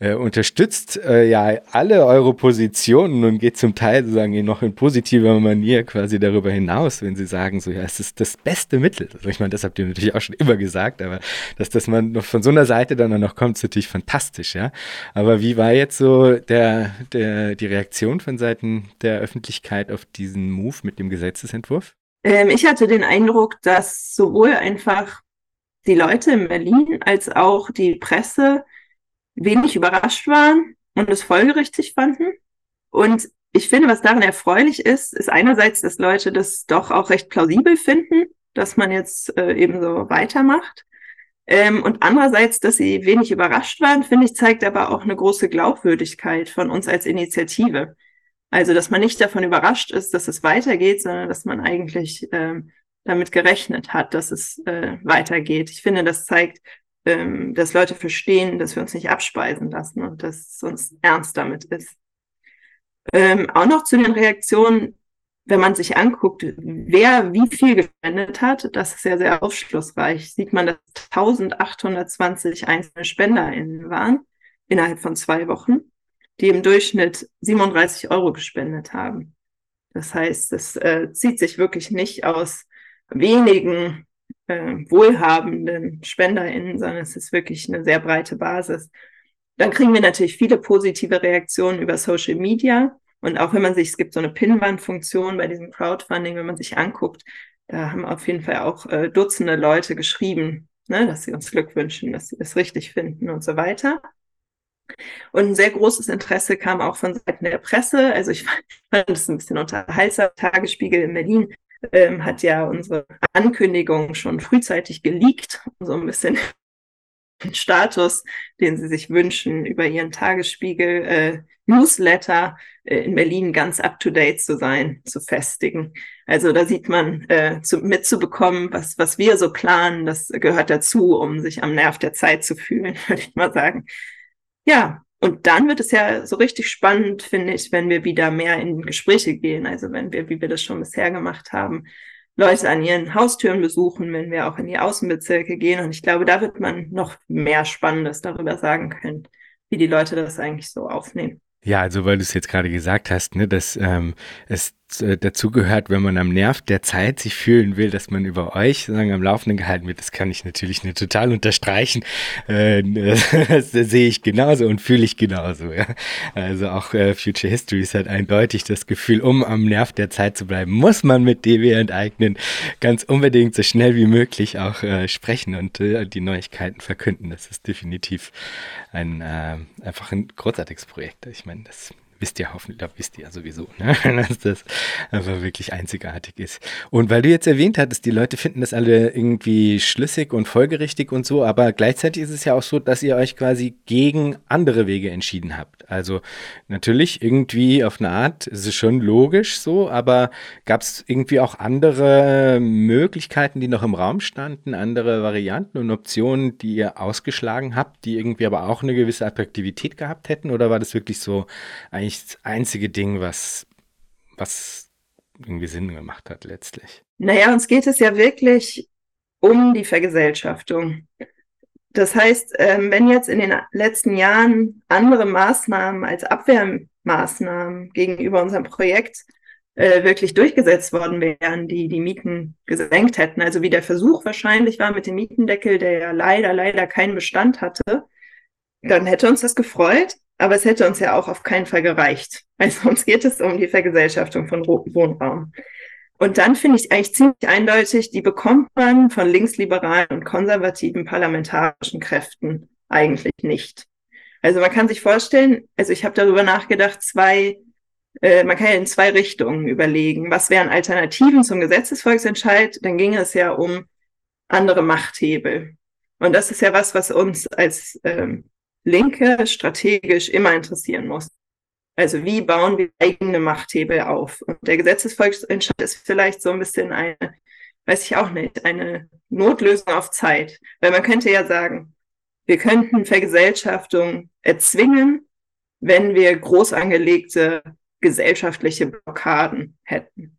äh, unterstützt äh, ja alle eure Positionen und geht zum Teil sozusagen noch in positiver Manier quasi darüber hinaus, wenn sie sagen, so ja, es ist das beste Mittel. Also ich meine, das habt ihr natürlich auch schon immer gesagt, aber dass das man noch von so einer Seite dann noch kommt, ist natürlich fantastisch, ja. Aber wie war jetzt so der, der, die Reaktion von Seiten der Öffentlichkeit auf diesen Move mit dem Gesetzesentwurf? Ähm, ich hatte den Eindruck, dass sowohl einfach die Leute in Berlin als auch die Presse wenig überrascht waren und es folgerichtig fanden. Und ich finde, was daran erfreulich ist, ist einerseits, dass Leute das doch auch recht plausibel finden, dass man jetzt äh, eben so weitermacht. Ähm, und andererseits, dass sie wenig überrascht waren, finde ich, zeigt aber auch eine große Glaubwürdigkeit von uns als Initiative. Also, dass man nicht davon überrascht ist, dass es weitergeht, sondern dass man eigentlich ähm, damit gerechnet hat, dass es äh, weitergeht. Ich finde, das zeigt, ähm, dass Leute verstehen, dass wir uns nicht abspeisen lassen und dass es uns ernst damit ist. Ähm, auch noch zu den Reaktionen, wenn man sich anguckt, wer wie viel gespendet hat, das ist ja sehr aufschlussreich. Sieht man, dass 1820 einzelne SpenderInnen waren innerhalb von zwei Wochen, die im Durchschnitt 37 Euro gespendet haben. Das heißt, es äh, zieht sich wirklich nicht aus wenigen äh, wohlhabenden SpenderInnen, sondern es ist wirklich eine sehr breite Basis. Dann kriegen wir natürlich viele positive Reaktionen über Social Media. Und auch wenn man sich, es gibt so eine Pinwand-Funktion bei diesem Crowdfunding, wenn man sich anguckt, da haben auf jeden Fall auch äh, Dutzende Leute geschrieben, ne, dass sie uns Glück wünschen, dass sie das richtig finden und so weiter. Und ein sehr großes Interesse kam auch von Seiten der Presse. Also ich fand es ein bisschen unterhaltsam. Tagesspiegel in Berlin ähm, hat ja unsere Ankündigung schon frühzeitig geleakt, so ein bisschen den Status, den sie sich wünschen, über ihren Tagesspiegel äh, Newsletter äh, in Berlin ganz up-to-date zu sein, zu festigen. Also da sieht man äh, zu, mitzubekommen, was, was wir so planen, das gehört dazu, um sich am Nerv der Zeit zu fühlen, würde ich mal sagen. Ja, und dann wird es ja so richtig spannend, finde ich, wenn wir wieder mehr in Gespräche gehen. Also wenn wir, wie wir das schon bisher gemacht haben, Leute an ihren Haustüren besuchen, wenn wir auch in die Außenbezirke gehen. Und ich glaube, da wird man noch mehr Spannendes darüber sagen können, wie die Leute das eigentlich so aufnehmen. Ja, also weil du es jetzt gerade gesagt hast, ne, dass ähm, es äh, dazu gehört, wenn man am Nerv der Zeit sich fühlen will, dass man über euch sagen, am Laufenden gehalten wird. Das kann ich natürlich nicht total unterstreichen. Äh, das, sehe ich genauso und fühle ich genauso. Also auch äh, Future History hat eindeutig das Gefühl, um am Nerv der Zeit zu bleiben, muss man mit DW enteignen ganz unbedingt so schnell wie möglich auch sprechen und die Neuigkeiten verkünden. Das ist definitiv ein einfach ein großartiges Projekt. Ich meine, das wisst ihr hoffentlich, da wisst ihr ja sowieso, ne? dass das einfach wirklich einzigartig ist. Und weil du jetzt erwähnt hattest, die Leute finden das alle irgendwie schlüssig und folgerichtig und so, aber gleichzeitig ist es ja auch so, dass ihr euch quasi gegen andere Wege entschieden habt. Also natürlich irgendwie auf eine Art ist es schon logisch so, aber gab es irgendwie auch andere Möglichkeiten, die noch im Raum standen, andere Varianten und Optionen, die ihr ausgeschlagen habt, die irgendwie aber auch eine gewisse Attraktivität gehabt hätten? Oder war das wirklich so eigentlich eigentlich das einzige Ding, was, was irgendwie Sinn gemacht hat letztlich. Naja, uns geht es ja wirklich um die Vergesellschaftung. Das heißt, ähm, wenn jetzt in den letzten Jahren andere Maßnahmen als Abwehrmaßnahmen gegenüber unserem Projekt äh, wirklich durchgesetzt worden wären, die die Mieten gesenkt hätten, also wie der Versuch wahrscheinlich war mit dem Mietendeckel, der ja leider, leider keinen Bestand hatte, dann hätte uns das gefreut. Aber es hätte uns ja auch auf keinen Fall gereicht. Also uns geht es um die Vergesellschaftung von Wohnraum. Und dann finde ich eigentlich ziemlich eindeutig, die bekommt man von linksliberalen und konservativen parlamentarischen Kräften eigentlich nicht. Also man kann sich vorstellen, also ich habe darüber nachgedacht, zwei, äh, man kann ja in zwei Richtungen überlegen. Was wären Alternativen zum Gesetzesvolksentscheid? Dann ginge es ja um andere Machthebel. Und das ist ja was, was uns als ähm, Linke strategisch immer interessieren muss. Also wie bauen wir eigene Machthebel auf? Und der Gesetzesvolksentscheid ist vielleicht so ein bisschen eine, weiß ich auch nicht, eine Notlösung auf Zeit. Weil man könnte ja sagen, wir könnten Vergesellschaftung erzwingen, wenn wir groß angelegte gesellschaftliche Blockaden hätten.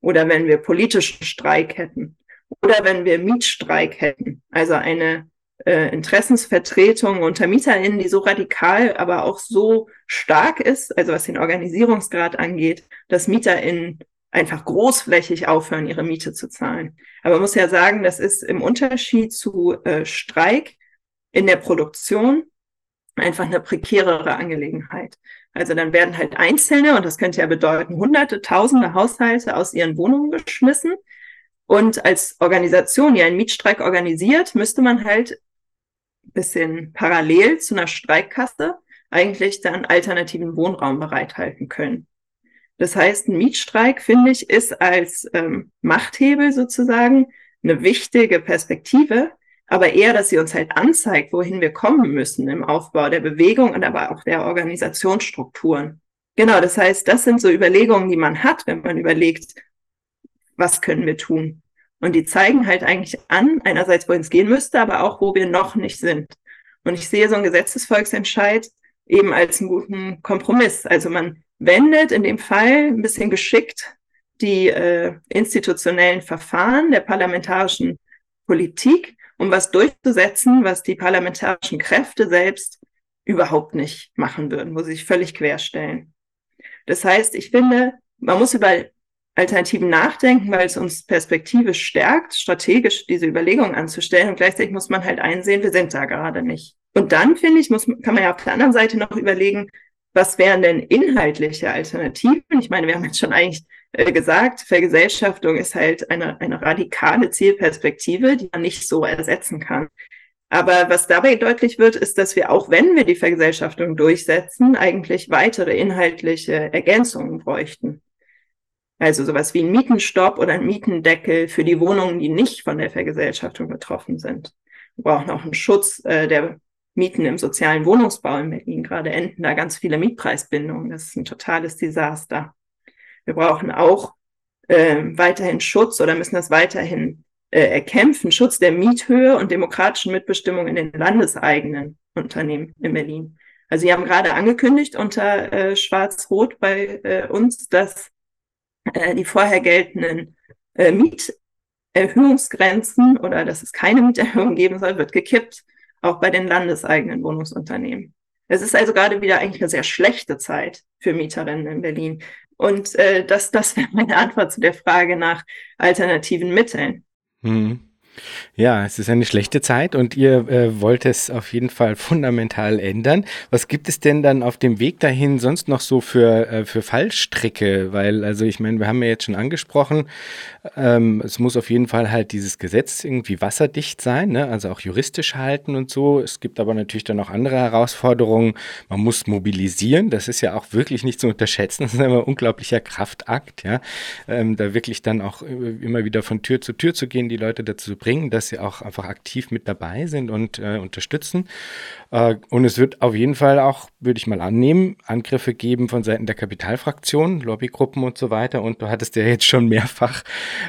Oder wenn wir politischen Streik hätten. Oder wenn wir Mietstreik hätten. Also eine äh, Interessensvertretung unter MieterInnen, die so radikal, aber auch so stark ist, also was den Organisierungsgrad angeht, dass MieterInnen einfach großflächig aufhören, ihre Miete zu zahlen. Aber man muss ja sagen, das ist im Unterschied zu äh, Streik in der Produktion einfach eine prekärere Angelegenheit. Also dann werden halt Einzelne, und das könnte ja bedeuten, hunderte, tausende Haushalte aus ihren Wohnungen geschmissen. Und als Organisation, die einen Mietstreik organisiert, müsste man halt bisschen parallel zu einer Streikkasse eigentlich dann alternativen Wohnraum bereithalten können. Das heißt, ein Mietstreik, finde ich, ist als ähm, Machthebel sozusagen eine wichtige Perspektive, aber eher, dass sie uns halt anzeigt, wohin wir kommen müssen im Aufbau der Bewegung und aber auch der Organisationsstrukturen. Genau, das heißt, das sind so Überlegungen, die man hat, wenn man überlegt, was können wir tun. Und die zeigen halt eigentlich an, einerseits, wohin es gehen müsste, aber auch, wo wir noch nicht sind. Und ich sehe so einen Gesetzesvolksentscheid eben als einen guten Kompromiss. Also man wendet in dem Fall ein bisschen geschickt die äh, institutionellen Verfahren der parlamentarischen Politik, um was durchzusetzen, was die parlamentarischen Kräfte selbst überhaupt nicht machen würden, wo sie sich völlig querstellen. Das heißt, ich finde, man muss über Alternativen nachdenken, weil es uns perspektivisch stärkt, strategisch diese Überlegungen anzustellen. Und gleichzeitig muss man halt einsehen, wir sind da gerade nicht. Und dann, finde ich, muss, kann man ja auf der anderen Seite noch überlegen, was wären denn inhaltliche Alternativen? Ich meine, wir haben jetzt schon eigentlich äh, gesagt, Vergesellschaftung ist halt eine, eine radikale Zielperspektive, die man nicht so ersetzen kann. Aber was dabei deutlich wird, ist, dass wir auch wenn wir die Vergesellschaftung durchsetzen, eigentlich weitere inhaltliche Ergänzungen bräuchten. Also sowas wie ein Mietenstopp oder ein Mietendeckel für die Wohnungen, die nicht von der Vergesellschaftung betroffen sind. Wir brauchen auch einen Schutz äh, der Mieten im sozialen Wohnungsbau in Berlin. Gerade enden da ganz viele Mietpreisbindungen. Das ist ein totales Desaster. Wir brauchen auch äh, weiterhin Schutz oder müssen das weiterhin äh, erkämpfen, Schutz der Miethöhe und demokratischen Mitbestimmung in den landeseigenen Unternehmen in Berlin. Also Sie haben gerade angekündigt unter äh, Schwarz-Rot bei äh, uns, dass äh, die vorher geltenden äh, Mieterhöhungsgrenzen oder dass es keine Mieterhöhung geben soll, wird gekippt, auch bei den landeseigenen Wohnungsunternehmen. Es ist also gerade wieder eigentlich eine sehr schlechte Zeit für Mieterinnen in Berlin. Und äh, das, das wäre meine Antwort zu der Frage nach alternativen Mitteln. Hm. Ja, es ist eine schlechte Zeit und ihr äh, wollt es auf jeden Fall fundamental ändern. Was gibt es denn dann auf dem Weg dahin sonst noch so für, äh, für Fallstricke? Weil, also ich meine, wir haben ja jetzt schon angesprochen, ähm, es muss auf jeden Fall halt dieses Gesetz irgendwie wasserdicht sein, ne? also auch juristisch halten und so. Es gibt aber natürlich dann auch andere Herausforderungen. Man muss mobilisieren, das ist ja auch wirklich nicht zu unterschätzen. Das ist ein unglaublicher Kraftakt, ja. Ähm, da wirklich dann auch immer wieder von Tür zu Tür zu gehen, die Leute dazu bringen, dass sie auch einfach aktiv mit dabei sind und äh, unterstützen. Äh, und es wird auf jeden Fall auch, würde ich mal annehmen, Angriffe geben von Seiten der Kapitalfraktion, Lobbygruppen und so weiter. Und du hattest ja jetzt schon mehrfach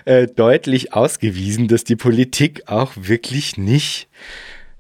äh, deutlich ausgewiesen, dass die Politik auch wirklich nicht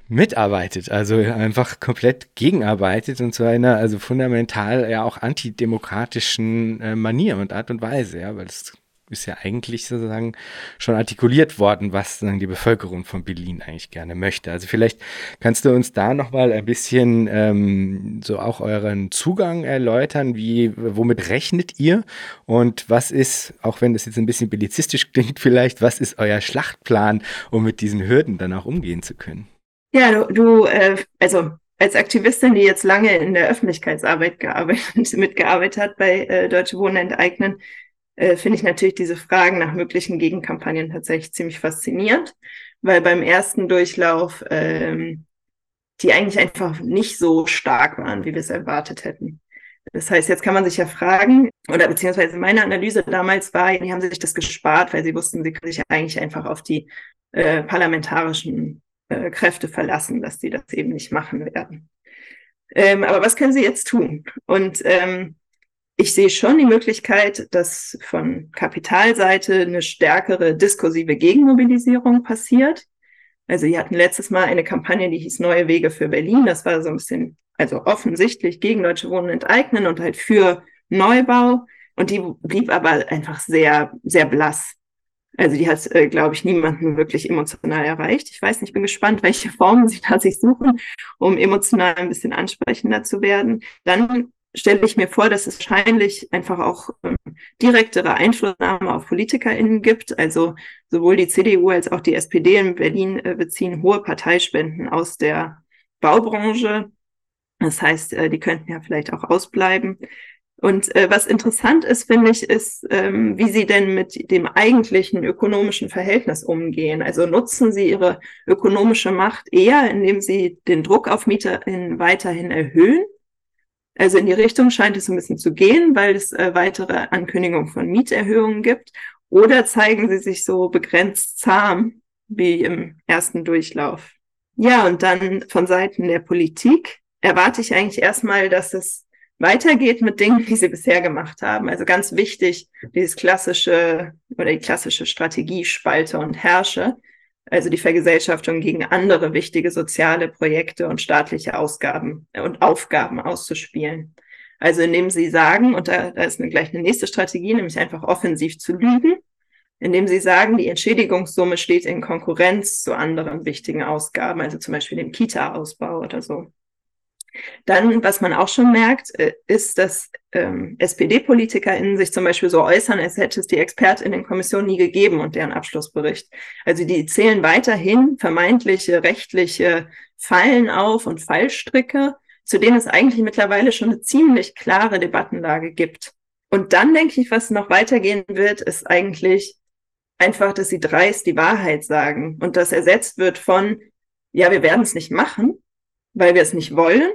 mitarbeitet, also einfach komplett gegenarbeitet und zu einer also fundamental ja auch antidemokratischen äh, Manier und Art und Weise, ja, weil es ist ja eigentlich sozusagen schon artikuliert worden, was sozusagen die Bevölkerung von Berlin eigentlich gerne möchte. Also vielleicht kannst du uns da nochmal ein bisschen ähm, so auch euren Zugang erläutern, wie, womit rechnet ihr und was ist, auch wenn das jetzt ein bisschen bellizistisch klingt vielleicht, was ist euer Schlachtplan, um mit diesen Hürden dann auch umgehen zu können? Ja, du, du äh, also als Aktivistin, die jetzt lange in der Öffentlichkeitsarbeit gearbeitet, mitgearbeitet hat bei äh, Deutsche Wohnen enteignen, äh, finde ich natürlich diese Fragen nach möglichen Gegenkampagnen tatsächlich ziemlich faszinierend, weil beim ersten Durchlauf ähm, die eigentlich einfach nicht so stark waren, wie wir es erwartet hätten. Das heißt, jetzt kann man sich ja fragen, oder beziehungsweise meine Analyse damals war, die haben sich das gespart, weil sie wussten, sie können sich eigentlich einfach auf die äh, parlamentarischen äh, Kräfte verlassen, dass die das eben nicht machen werden. Ähm, aber was können sie jetzt tun? Und ähm, ich sehe schon die Möglichkeit, dass von Kapitalseite eine stärkere diskursive Gegenmobilisierung passiert. Also wir hatten letztes Mal eine Kampagne, die hieß Neue Wege für Berlin. Das war so ein bisschen, also offensichtlich gegen Deutsche Wohnen enteignen und halt für Neubau. Und die blieb aber einfach sehr, sehr blass. Also die hat, äh, glaube ich, niemanden wirklich emotional erreicht. Ich weiß nicht, ich bin gespannt, welche Formen sie da sich suchen, um emotional ein bisschen ansprechender zu werden. Dann stelle ich mir vor, dass es wahrscheinlich einfach auch ähm, direktere Einflussnahme auf PolitikerInnen gibt. Also sowohl die CDU als auch die SPD in Berlin äh, beziehen hohe Parteispenden aus der Baubranche. Das heißt, äh, die könnten ja vielleicht auch ausbleiben. Und äh, was interessant ist, finde ich, ist, ähm, wie sie denn mit dem eigentlichen ökonomischen Verhältnis umgehen. Also nutzen sie ihre ökonomische Macht eher, indem sie den Druck auf MieterInnen weiterhin erhöhen also in die Richtung scheint es ein bisschen zu gehen, weil es äh, weitere Ankündigungen von Mieterhöhungen gibt. Oder zeigen sie sich so begrenzt zahm wie im ersten Durchlauf. Ja, und dann von Seiten der Politik erwarte ich eigentlich erstmal, dass es weitergeht mit Dingen, die sie bisher gemacht haben. Also ganz wichtig, dieses klassische oder die klassische Strategie Spalte und Herrsche also die Vergesellschaftung gegen andere wichtige soziale Projekte und staatliche Ausgaben und Aufgaben auszuspielen. Also indem sie sagen, und da, da ist eine, gleich eine nächste Strategie, nämlich einfach offensiv zu lügen, indem sie sagen, die Entschädigungssumme steht in Konkurrenz zu anderen wichtigen Ausgaben, also zum Beispiel dem Kita-Ausbau oder so. Dann, was man auch schon merkt, äh, ist, dass ähm, SPD-PolitikerInnen sich zum Beispiel so äußern, als hätte es die ExpertInnen-Kommission nie gegeben und deren Abschlussbericht. Also die zählen weiterhin vermeintliche rechtliche Fallen auf und Fallstricke, zu denen es eigentlich mittlerweile schon eine ziemlich klare Debattenlage gibt. Und dann denke ich, was noch weitergehen wird, ist eigentlich einfach, dass sie dreist die Wahrheit sagen und das ersetzt wird von, ja, wir werden es nicht machen, weil wir es nicht wollen,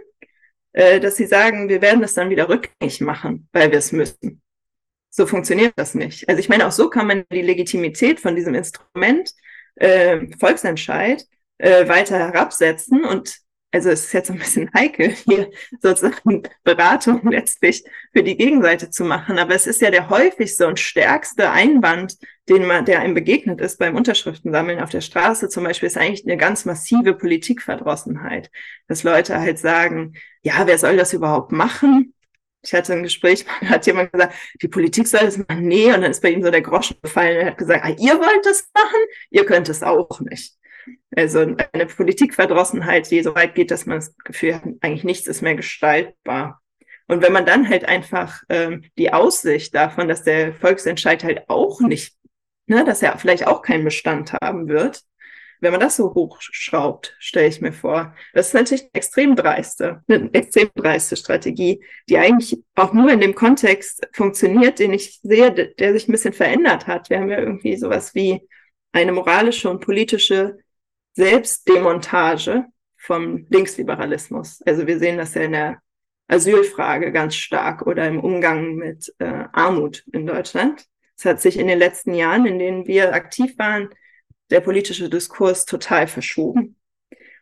äh, dass sie sagen, wir werden es dann wieder rückgängig machen, weil wir es müssen. So funktioniert das nicht. Also ich meine, auch so kann man die Legitimität von diesem Instrument äh, Volksentscheid äh, weiter herabsetzen und also es ist jetzt ein bisschen heikel, hier sozusagen Beratung letztlich für die Gegenseite zu machen. Aber es ist ja der häufigste und stärkste Einwand, den man, der einem begegnet ist beim Unterschriftensammeln auf der Straße zum Beispiel, ist eigentlich eine ganz massive Politikverdrossenheit. Dass Leute halt sagen, ja, wer soll das überhaupt machen? Ich hatte ein Gespräch, da hat jemand gesagt, die Politik soll das machen. Nee, und dann ist bei ihm so der Groschen gefallen. Er hat gesagt, ah, ihr wollt das machen? Ihr könnt es auch nicht. Also eine Politikverdrossenheit, die so weit geht, dass man das Gefühl hat, eigentlich nichts ist mehr gestaltbar. Und wenn man dann halt einfach ähm, die Aussicht davon, dass der Volksentscheid halt auch nicht, ne, dass er vielleicht auch keinen Bestand haben wird, wenn man das so hochschraubt, stelle ich mir vor, das ist natürlich eine extrem dreiste, eine extrem dreiste Strategie, die eigentlich auch nur in dem Kontext funktioniert, den ich sehe, der sich ein bisschen verändert hat. Wir haben ja irgendwie sowas wie eine moralische und politische Selbstdemontage vom Linksliberalismus. Also wir sehen das ja in der Asylfrage ganz stark oder im Umgang mit äh, Armut in Deutschland. Es hat sich in den letzten Jahren, in denen wir aktiv waren, der politische Diskurs total verschoben.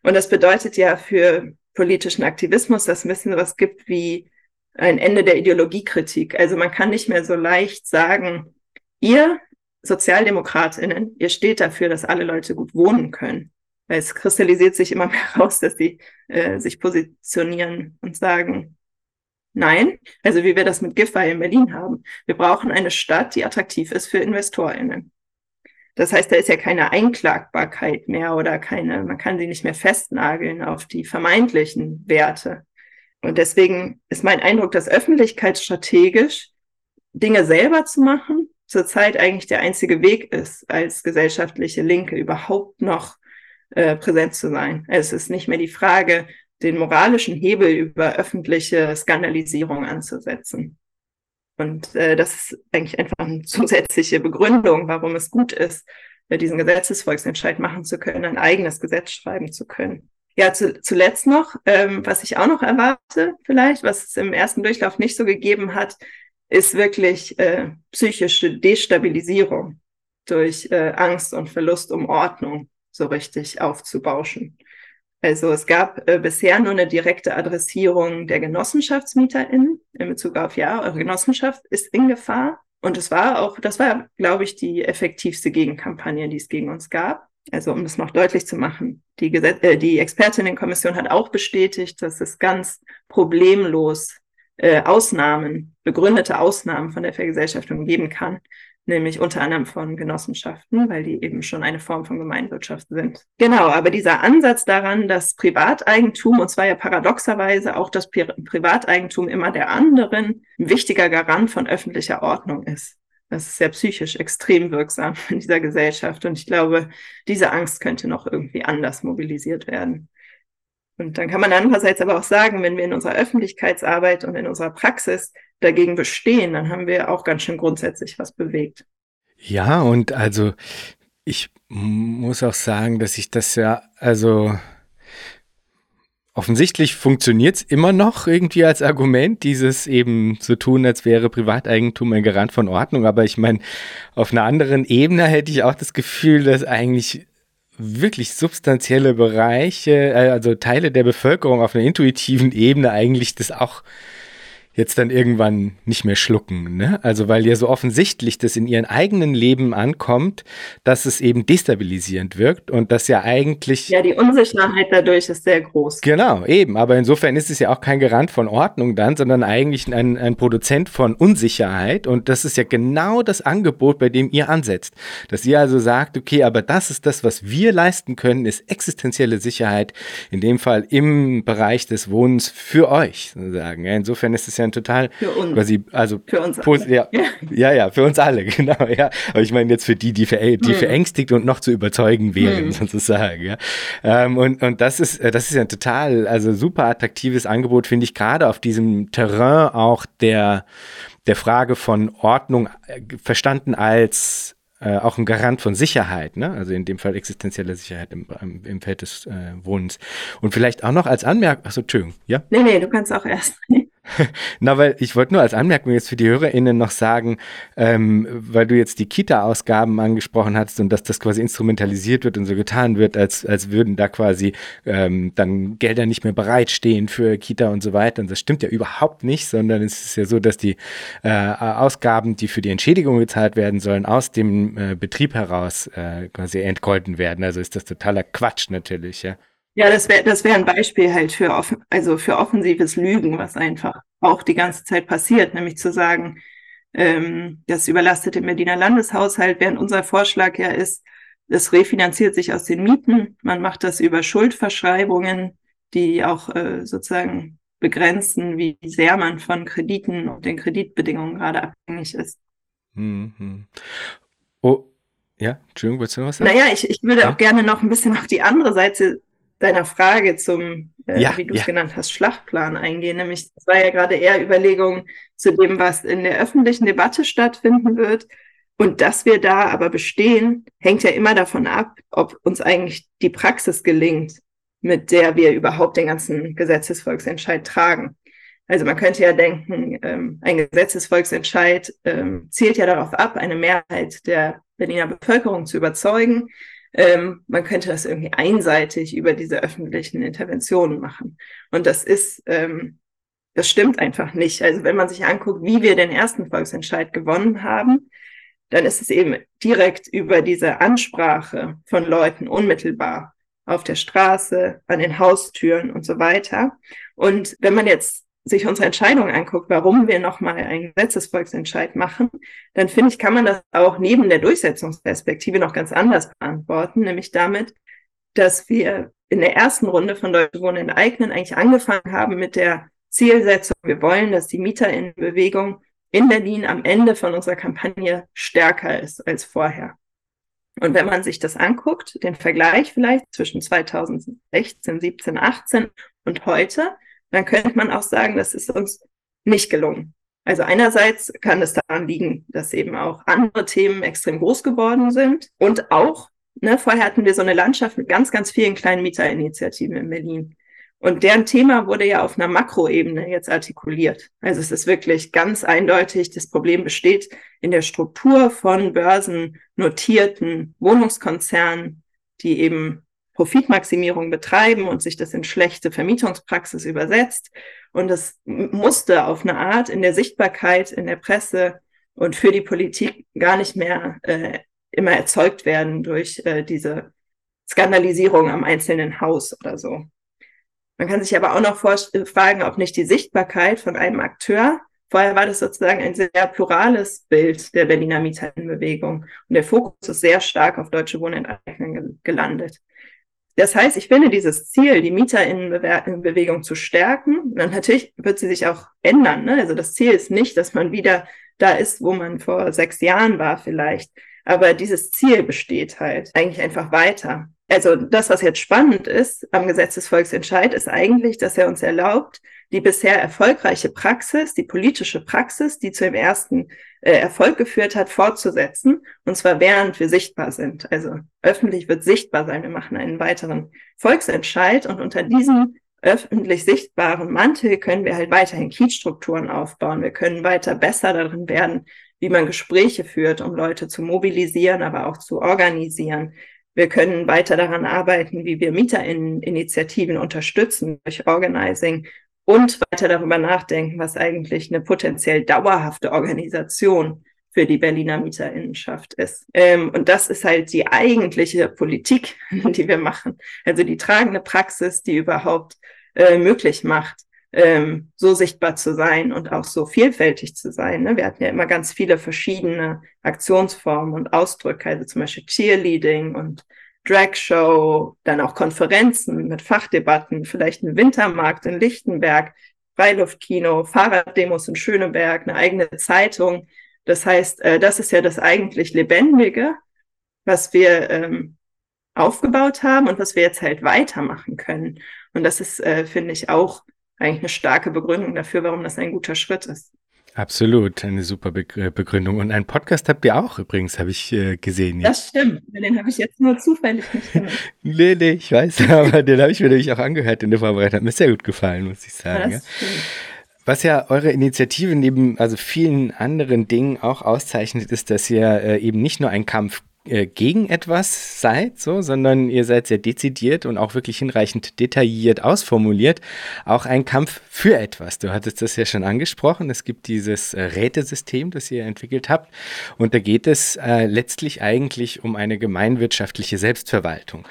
Und das bedeutet ja für politischen Aktivismus, dass es ein bisschen was gibt wie ein Ende der Ideologiekritik. Also man kann nicht mehr so leicht sagen, ihr Sozialdemokratinnen, ihr steht dafür, dass alle Leute gut wohnen können. Weil es kristallisiert sich immer mehr raus, dass die äh, sich positionieren und sagen, nein, also wie wir das mit Giffey in Berlin haben. Wir brauchen eine Stadt, die attraktiv ist für InvestorInnen. Das heißt, da ist ja keine Einklagbarkeit mehr oder keine, man kann sie nicht mehr festnageln auf die vermeintlichen Werte. Und deswegen ist mein Eindruck, dass öffentlichkeitsstrategisch Dinge selber zu machen, zurzeit eigentlich der einzige Weg ist, als gesellschaftliche Linke überhaupt noch äh, präsent zu sein. Es ist nicht mehr die Frage, den moralischen Hebel über öffentliche Skandalisierung anzusetzen. Und äh, das ist eigentlich einfach eine zusätzliche Begründung, warum es gut ist, äh, diesen Gesetzesvolksentscheid machen zu können, ein eigenes Gesetz schreiben zu können. Ja, zu, zuletzt noch, ähm, was ich auch noch erwarte, vielleicht, was es im ersten Durchlauf nicht so gegeben hat, ist wirklich äh, psychische Destabilisierung durch äh, Angst und Verlust um Ordnung so richtig aufzubauschen. Also es gab äh, bisher nur eine direkte Adressierung der GenossenschaftsmieterInnen in Bezug auf, ja, eure Genossenschaft ist in Gefahr. Und es war auch, das war, glaube ich, die effektivste Gegenkampagne, die es gegen uns gab. Also um das noch deutlich zu machen, die, Gesetz äh, die Expertinnenkommission hat auch bestätigt, dass es ganz problemlos äh, Ausnahmen, begründete Ausnahmen von der Vergesellschaftung geben kann, nämlich unter anderem von Genossenschaften, weil die eben schon eine Form von Gemeinwirtschaft sind. Genau, aber dieser Ansatz daran, dass Privateigentum, und zwar ja paradoxerweise auch das Privateigentum immer der anderen, wichtiger Garant von öffentlicher Ordnung ist. Das ist ja psychisch extrem wirksam in dieser Gesellschaft. Und ich glaube, diese Angst könnte noch irgendwie anders mobilisiert werden. Und dann kann man andererseits aber auch sagen, wenn wir in unserer Öffentlichkeitsarbeit und in unserer Praxis dagegen bestehen, dann haben wir auch ganz schön grundsätzlich was bewegt. Ja, und also ich muss auch sagen, dass ich das ja, also offensichtlich funktioniert es immer noch irgendwie als Argument, dieses eben so tun, als wäre Privateigentum ein Garant von Ordnung. Aber ich meine, auf einer anderen Ebene hätte ich auch das Gefühl, dass eigentlich wirklich substanzielle Bereiche, äh, also Teile der Bevölkerung auf einer intuitiven Ebene eigentlich das auch jetzt dann irgendwann nicht mehr schlucken. Ne? Also weil ja so offensichtlich das in ihren eigenen Leben ankommt, dass es eben destabilisierend wirkt und das ja eigentlich. Ja, die Unsicherheit dadurch ist sehr groß. Genau, eben. Aber insofern ist es ja auch kein Garant von Ordnung dann, sondern eigentlich ein, ein Produzent von Unsicherheit. Und das ist ja genau das Angebot, bei dem ihr ansetzt. Dass ihr also sagt, okay, aber das ist das, was wir leisten können, ist existenzielle Sicherheit, in dem Fall im Bereich des Wohnens für euch, sozusagen. Insofern ist es ja ein total für uns. quasi, also für uns alle. Ja, ja, ja, für uns alle, genau, ja. Aber ich meine jetzt für die, die, ver die hm. verängstigt und noch zu überzeugen wären, hm. sozusagen, ja. Ähm, und, und das ist, äh, das ist ja ein total, also super attraktives Angebot, finde ich, gerade auf diesem Terrain auch der, der Frage von Ordnung äh, verstanden als äh, auch ein Garant von Sicherheit, ne? also in dem Fall existenzielle Sicherheit im, im Feld des äh, Wohnens. Und vielleicht auch noch als Anmerkung, achso, Entschuldigung, ja? Nee, nee, du kannst auch erst. Na, weil ich wollte nur als Anmerkung jetzt für die HörerInnen noch sagen, ähm, weil du jetzt die Kita-Ausgaben angesprochen hast und dass das quasi instrumentalisiert wird und so getan wird, als, als würden da quasi ähm, dann Gelder nicht mehr bereitstehen für Kita und so weiter. Und das stimmt ja überhaupt nicht, sondern es ist ja so, dass die äh, Ausgaben, die für die Entschädigung gezahlt werden sollen, aus dem äh, Betrieb heraus äh, quasi entgolten werden. Also ist das totaler Quatsch natürlich, ja. Ja, das wäre das wär ein Beispiel halt für, offen, also für offensives Lügen, was einfach auch die ganze Zeit passiert, nämlich zu sagen, ähm, das überlastet den Berliner Landeshaushalt, während unser Vorschlag ja ist, es refinanziert sich aus den Mieten. Man macht das über Schuldverschreibungen, die auch äh, sozusagen begrenzen, wie sehr man von Krediten und den Kreditbedingungen gerade abhängig ist. Mhm. Oh, ja, Entschuldigung, wolltest du noch was sagen? Naja, ich, ich würde ja? auch gerne noch ein bisschen auf die andere Seite deiner Frage zum, äh, ja, wie du es ja. genannt hast, Schlachtplan eingehen. Nämlich, das war ja gerade eher Überlegung zu dem, was in der öffentlichen Debatte stattfinden wird. Und dass wir da aber bestehen, hängt ja immer davon ab, ob uns eigentlich die Praxis gelingt, mit der wir überhaupt den ganzen Gesetzesvolksentscheid tragen. Also man könnte ja denken, ähm, ein Gesetzesvolksentscheid ähm, zielt ja darauf ab, eine Mehrheit der Berliner Bevölkerung zu überzeugen. Ähm, man könnte das irgendwie einseitig über diese öffentlichen Interventionen machen. Und das ist, ähm, das stimmt einfach nicht. Also wenn man sich anguckt, wie wir den ersten Volksentscheid gewonnen haben, dann ist es eben direkt über diese Ansprache von Leuten unmittelbar auf der Straße, an den Haustüren und so weiter. Und wenn man jetzt sich unsere Entscheidung anguckt, warum wir nochmal einen Gesetzesvolksentscheid machen, dann finde ich, kann man das auch neben der Durchsetzungsperspektive noch ganz anders beantworten, nämlich damit, dass wir in der ersten Runde von Deutsche Wohnen enteignen eigentlich angefangen haben mit der Zielsetzung, wir wollen, dass die Mieterinnenbewegung in Berlin am Ende von unserer Kampagne stärker ist als vorher. Und wenn man sich das anguckt, den Vergleich vielleicht zwischen 2016, 17, 18 und heute, dann könnte man auch sagen, das ist uns nicht gelungen. Also einerseits kann es daran liegen, dass eben auch andere Themen extrem groß geworden sind und auch, ne, vorher hatten wir so eine Landschaft mit ganz, ganz vielen kleinen Mieterinitiativen in Berlin. Und deren Thema wurde ja auf einer Makroebene jetzt artikuliert. Also es ist wirklich ganz eindeutig, das Problem besteht in der Struktur von börsennotierten Wohnungskonzernen, die eben Profitmaximierung betreiben und sich das in schlechte Vermietungspraxis übersetzt. Und das musste auf eine Art in der Sichtbarkeit, in der Presse und für die Politik gar nicht mehr äh, immer erzeugt werden durch äh, diese Skandalisierung am einzelnen Haus oder so. Man kann sich aber auch noch fragen, ob nicht die Sichtbarkeit von einem Akteur, vorher war das sozusagen ein sehr plurales Bild der Berliner Mieterinnenbewegung und der Fokus ist sehr stark auf deutsche Wohnenteignen gelandet. Das heißt, ich finde dieses Ziel, die Mieterinnenbewegung zu stärken, natürlich wird sie sich auch ändern. Ne? Also das Ziel ist nicht, dass man wieder da ist, wo man vor sechs Jahren war vielleicht. Aber dieses Ziel besteht halt eigentlich einfach weiter. Also das, was jetzt spannend ist am Gesetzesvolksentscheid, ist eigentlich, dass er uns erlaubt, die bisher erfolgreiche Praxis, die politische Praxis, die zu dem ersten äh, Erfolg geführt hat, fortzusetzen. Und zwar während wir sichtbar sind. Also öffentlich wird sichtbar sein. Wir machen einen weiteren Volksentscheid und unter diesem öffentlich sichtbaren Mantel können wir halt weiterhin Kiezstrukturen aufbauen. Wir können weiter besser darin werden, wie man Gespräche führt, um Leute zu mobilisieren, aber auch zu organisieren. Wir können weiter daran arbeiten, wie wir Mieterinitiativen unterstützen durch Organizing und weiter darüber nachdenken, was eigentlich eine potenziell dauerhafte Organisation für die Berliner Mieterinnenschaft ist. Ähm, und das ist halt die eigentliche Politik, die wir machen. Also die tragende Praxis, die überhaupt äh, möglich macht, ähm, so sichtbar zu sein und auch so vielfältig zu sein. Ne? Wir hatten ja immer ganz viele verschiedene Aktionsformen und Ausdrücke, also zum Beispiel Cheerleading und Dragshow, dann auch Konferenzen mit Fachdebatten, vielleicht ein Wintermarkt in Lichtenberg, Freiluftkino, Fahrraddemos in Schöneberg, eine eigene Zeitung. Das heißt, äh, das ist ja das eigentlich Lebendige, was wir ähm, aufgebaut haben und was wir jetzt halt weitermachen können. Und das ist, äh, finde ich, auch eigentlich eine starke Begründung dafür, warum das ein guter Schritt ist. Absolut, eine super äh, Begründung. Und einen Podcast habt ihr auch übrigens, habe ich äh, gesehen. Ja. Das stimmt, den habe ich jetzt nur zufällig nicht gehört. nee, nee, ich weiß, aber den habe ich mir natürlich auch angehört in der Vorbereitung. Hat mir sehr gut gefallen, muss ich sagen. Ja, Was ja eure Initiative neben also vielen anderen Dingen auch auszeichnet, ist, dass ihr äh, eben nicht nur ein Kampf äh, gegen etwas seid, so, sondern ihr seid sehr dezidiert und auch wirklich hinreichend detailliert ausformuliert. Auch ein Kampf für etwas. Du hattest das ja schon angesprochen. Es gibt dieses äh, Rätesystem, das ihr entwickelt habt. Und da geht es äh, letztlich eigentlich um eine gemeinwirtschaftliche Selbstverwaltung.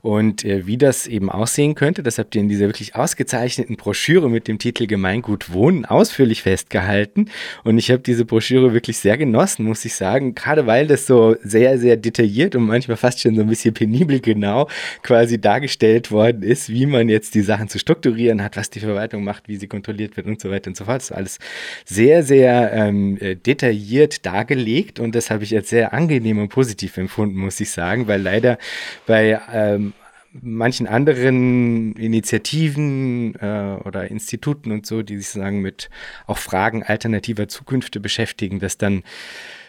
Und äh, wie das eben aussehen könnte, das habt ihr in dieser wirklich ausgezeichneten Broschüre mit dem Titel Gemeingut Wohnen ausführlich festgehalten. Und ich habe diese Broschüre wirklich sehr genossen, muss ich sagen, gerade weil das so sehr, sehr detailliert und manchmal fast schon so ein bisschen penibel genau quasi dargestellt worden ist, wie man jetzt die Sachen zu strukturieren hat, was die Verwaltung macht, wie sie kontrolliert wird und so weiter und so fort. Das ist alles sehr, sehr ähm, äh, detailliert dargelegt und das habe ich als sehr angenehm und positiv empfunden, muss ich sagen, weil leider bei ähm, manchen anderen Initiativen äh, oder Instituten und so, die sich sagen mit auch Fragen alternativer Zukünfte beschäftigen, dass dann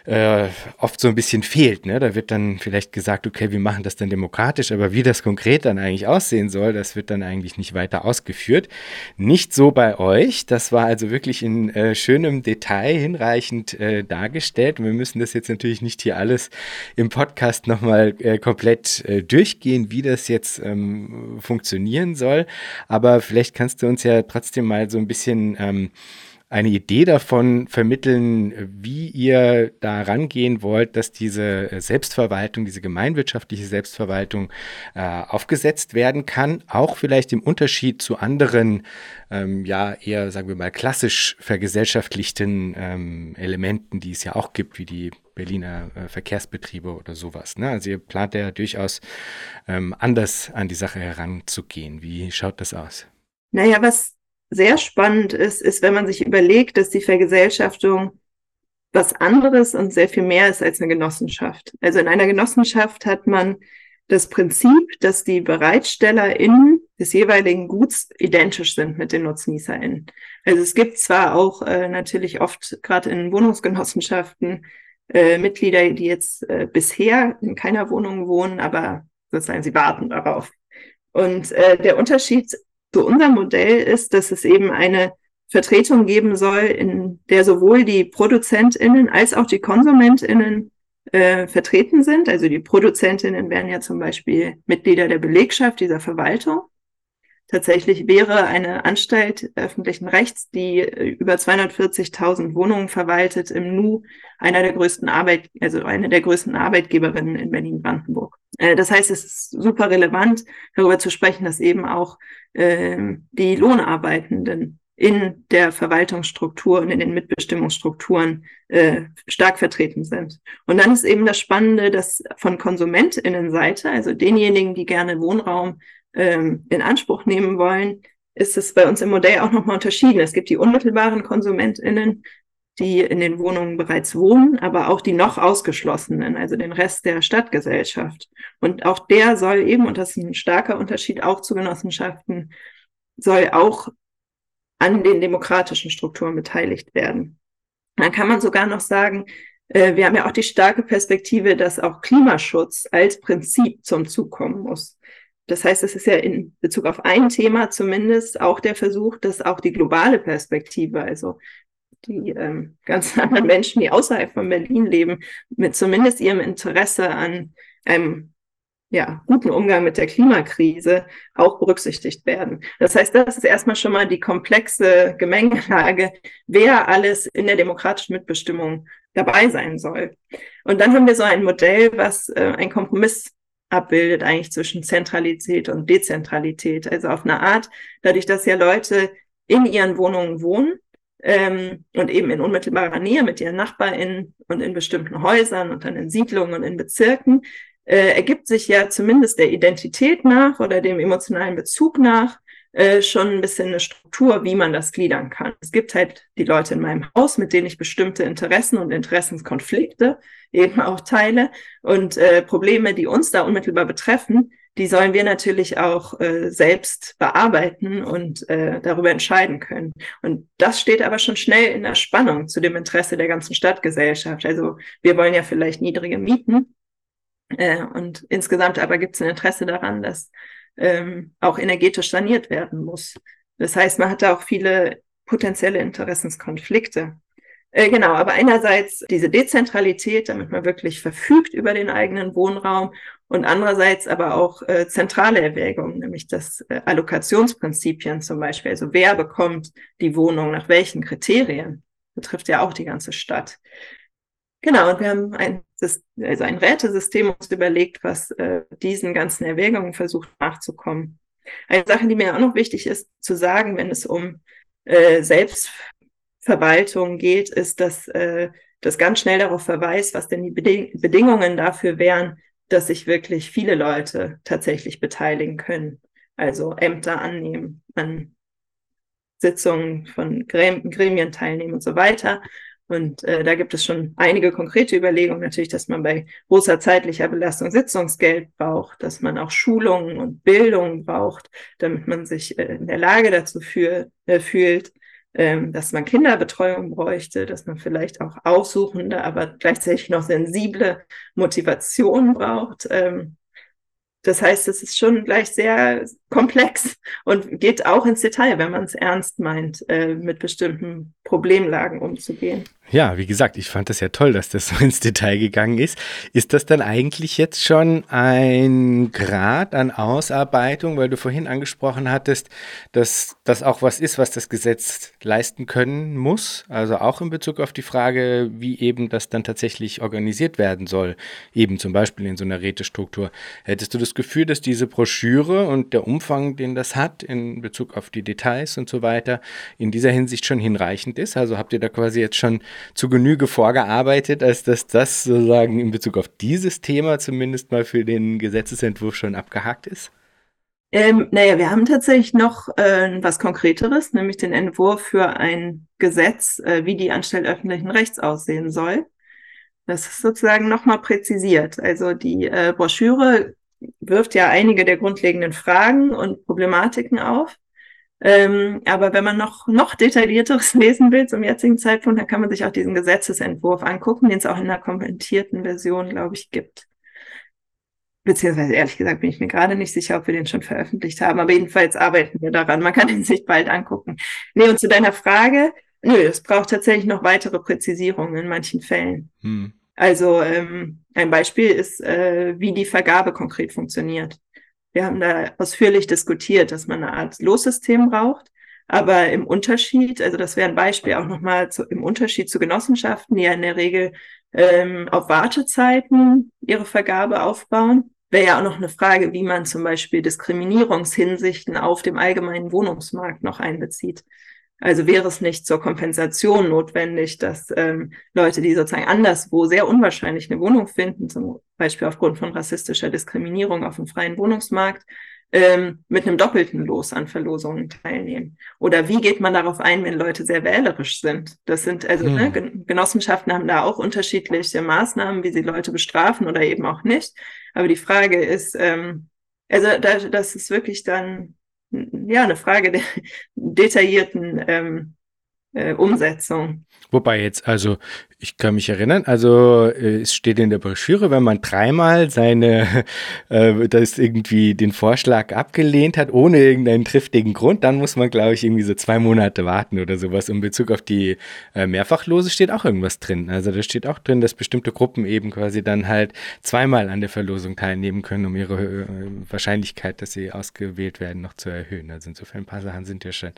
äh, oft so ein bisschen fehlt. Ne? Da wird dann vielleicht gesagt, okay, wir machen das dann demokratisch, aber wie das konkret dann eigentlich aussehen soll, das wird dann eigentlich nicht weiter ausgeführt. Nicht so bei euch. Das war also wirklich in äh, schönem Detail hinreichend äh, dargestellt. Wir müssen das jetzt natürlich nicht hier alles im Podcast nochmal äh, komplett äh, durchgehen, wie das jetzt ähm, funktionieren soll. Aber vielleicht kannst du uns ja trotzdem mal so ein bisschen ähm, eine Idee davon vermitteln, wie ihr da rangehen wollt, dass diese Selbstverwaltung, diese gemeinwirtschaftliche Selbstverwaltung äh, aufgesetzt werden kann, auch vielleicht im Unterschied zu anderen, ähm, ja, eher, sagen wir mal, klassisch vergesellschaftlichten ähm, Elementen, die es ja auch gibt, wie die Berliner äh, Verkehrsbetriebe oder sowas. Ne? Also ihr plant ja durchaus ähm, anders an die Sache heranzugehen. Wie schaut das aus? Naja, was sehr spannend ist, ist, wenn man sich überlegt, dass die Vergesellschaftung was anderes und sehr viel mehr ist als eine Genossenschaft. Also in einer Genossenschaft hat man das Prinzip, dass die BereitstellerInnen des jeweiligen Guts identisch sind mit den NutznießerInnen. Also es gibt zwar auch äh, natürlich oft gerade in Wohnungsgenossenschaften äh, Mitglieder, die jetzt äh, bisher in keiner Wohnung wohnen, aber sozusagen sie warten darauf. Und äh, der Unterschied zu unserem Modell ist, dass es eben eine Vertretung geben soll, in der sowohl die ProduzentInnen als auch die KonsumentInnen äh, vertreten sind. Also die Produzentinnen wären ja zum Beispiel Mitglieder der Belegschaft dieser Verwaltung. Tatsächlich wäre eine Anstalt öffentlichen Rechts, die über 240.000 Wohnungen verwaltet, im Nu einer der größten Arbeit, also eine der größten Arbeitgeberinnen in Berlin-Brandenburg. Äh, das heißt, es ist super relevant, darüber zu sprechen, dass eben auch äh, die Lohnarbeitenden in der Verwaltungsstruktur und in den Mitbestimmungsstrukturen äh, stark vertreten sind. Und dann ist eben das Spannende, dass von KonsumentInnenseite, also denjenigen, die gerne Wohnraum ähm, in Anspruch nehmen wollen, ist es bei uns im Modell auch nochmal unterschieden. Es gibt die unmittelbaren KonsumentInnen, die in den Wohnungen bereits wohnen, aber auch die noch ausgeschlossenen, also den Rest der Stadtgesellschaft. Und auch der soll eben, und das ist ein starker Unterschied auch zu Genossenschaften, soll auch an den demokratischen Strukturen beteiligt werden. Dann kann man sogar noch sagen, äh, wir haben ja auch die starke Perspektive, dass auch Klimaschutz als Prinzip zum Zug kommen muss. Das heißt, es ist ja in Bezug auf ein Thema zumindest auch der Versuch, dass auch die globale Perspektive, also die ähm, ganzen anderen Menschen, die außerhalb von Berlin leben, mit zumindest ihrem Interesse an einem ja, guten Umgang mit der Klimakrise auch berücksichtigt werden. Das heißt, das ist erstmal schon mal die komplexe Gemengelage, wer alles in der demokratischen Mitbestimmung dabei sein soll. Und dann haben wir so ein Modell, was äh, ein Kompromiss abbildet eigentlich zwischen Zentralität und Dezentralität. Also auf eine Art, dadurch, dass ja Leute in ihren Wohnungen wohnen ähm, und eben in unmittelbarer Nähe mit ihren NachbarInnen und in bestimmten Häusern und dann in Siedlungen und in Bezirken, äh, ergibt sich ja zumindest der Identität nach oder dem emotionalen Bezug nach äh, schon ein bisschen eine Struktur, wie man das gliedern kann. Es gibt halt die Leute in meinem Haus, mit denen ich bestimmte Interessen und Interessenskonflikte eben auch teile und äh, Probleme, die uns da unmittelbar betreffen, die sollen wir natürlich auch äh, selbst bearbeiten und äh, darüber entscheiden können. Und das steht aber schon schnell in der Spannung zu dem Interesse der ganzen Stadtgesellschaft. Also wir wollen ja vielleicht niedrige Mieten. Äh, und insgesamt aber gibt es ein Interesse daran, dass ähm, auch energetisch saniert werden muss. Das heißt, man hat da auch viele potenzielle Interessenskonflikte. Äh, genau, aber einerseits diese Dezentralität, damit man wirklich verfügt über den eigenen Wohnraum und andererseits aber auch äh, zentrale Erwägungen, nämlich das äh, Allokationsprinzipien zum Beispiel. Also wer bekommt die Wohnung, nach welchen Kriterien? Betrifft ja auch die ganze Stadt. Genau, und wir haben ein, also ein Rätesystem uns überlegt, was äh, diesen ganzen Erwägungen versucht nachzukommen. Eine Sache, die mir auch noch wichtig ist zu sagen, wenn es um äh, Selbstverwaltung geht, ist, dass äh, das ganz schnell darauf verweist, was denn die Bedingungen dafür wären, dass sich wirklich viele Leute tatsächlich beteiligen können. Also Ämter annehmen, an Sitzungen von Gremien teilnehmen und so weiter. Und äh, da gibt es schon einige konkrete Überlegungen, natürlich, dass man bei großer zeitlicher Belastung Sitzungsgeld braucht, dass man auch Schulungen und Bildung braucht, damit man sich äh, in der Lage dazu für, äh, fühlt, ähm, dass man Kinderbetreuung bräuchte, dass man vielleicht auch aussuchende, aber gleichzeitig noch sensible Motivation braucht. Ähm, das heißt, es ist schon gleich sehr komplex und geht auch ins Detail, wenn man es ernst meint, äh, mit bestimmten Problemlagen umzugehen. Ja, wie gesagt, ich fand das ja toll, dass das so ins Detail gegangen ist. Ist das dann eigentlich jetzt schon ein Grad an Ausarbeitung, weil du vorhin angesprochen hattest, dass das auch was ist, was das Gesetz leisten können muss? Also auch in Bezug auf die Frage, wie eben das dann tatsächlich organisiert werden soll, eben zum Beispiel in so einer Rätestruktur. Hättest du das Gefühl, dass diese Broschüre und der Umfang, den das hat in Bezug auf die Details und so weiter, in dieser Hinsicht schon hinreichend ist? Also habt ihr da quasi jetzt schon zu Genüge vorgearbeitet, als dass das sozusagen in Bezug auf dieses Thema zumindest mal für den Gesetzesentwurf schon abgehakt ist? Ähm, naja, wir haben tatsächlich noch äh, was Konkreteres, nämlich den Entwurf für ein Gesetz, äh, wie die Anstalt öffentlichen Rechts aussehen soll. Das ist sozusagen nochmal präzisiert. Also die äh, Broschüre wirft ja einige der grundlegenden Fragen und Problematiken auf. Ähm, aber wenn man noch, noch detaillierteres lesen will zum jetzigen Zeitpunkt, dann kann man sich auch diesen Gesetzesentwurf angucken, den es auch in einer kommentierten Version, glaube ich, gibt. Beziehungsweise ehrlich gesagt bin ich mir gerade nicht sicher, ob wir den schon veröffentlicht haben, aber jedenfalls arbeiten wir daran. Man kann ihn sich bald angucken. Nee, und zu deiner Frage, nö, es braucht tatsächlich noch weitere Präzisierungen in manchen Fällen. Hm. Also ähm, ein Beispiel ist, äh, wie die Vergabe konkret funktioniert. Wir haben da ausführlich diskutiert, dass man eine Art Lossystem braucht. Aber im Unterschied, also das wäre ein Beispiel auch nochmal zu, im Unterschied zu Genossenschaften, die ja in der Regel ähm, auf Wartezeiten ihre Vergabe aufbauen, wäre ja auch noch eine Frage, wie man zum Beispiel Diskriminierungshinsichten auf dem allgemeinen Wohnungsmarkt noch einbezieht. Also wäre es nicht zur Kompensation notwendig, dass ähm, Leute, die sozusagen anderswo sehr unwahrscheinlich eine Wohnung finden, zum Beispiel aufgrund von rassistischer Diskriminierung auf dem freien Wohnungsmarkt, ähm, mit einem doppelten Los an Verlosungen teilnehmen? Oder wie geht man darauf ein, wenn Leute sehr wählerisch sind? Das sind also hm. ne, Genossenschaften haben da auch unterschiedliche Maßnahmen, wie sie Leute bestrafen oder eben auch nicht. Aber die Frage ist, ähm, also da, das ist wirklich dann ja, eine Frage der detaillierten ähm, äh, Umsetzung. Wobei jetzt, also ich kann mich erinnern, also äh, es steht in der Broschüre, wenn man dreimal seine, äh, das irgendwie den Vorschlag abgelehnt hat, ohne irgendeinen triftigen Grund, dann muss man, glaube ich, irgendwie so zwei Monate warten oder sowas. In Bezug auf die äh, Mehrfachlose steht auch irgendwas drin. Also da steht auch drin, dass bestimmte Gruppen eben quasi dann halt zweimal an der Verlosung teilnehmen können, um ihre äh, Wahrscheinlichkeit, dass sie ausgewählt werden, noch zu erhöhen. Also insofern ein paar Sachen sind ja schon.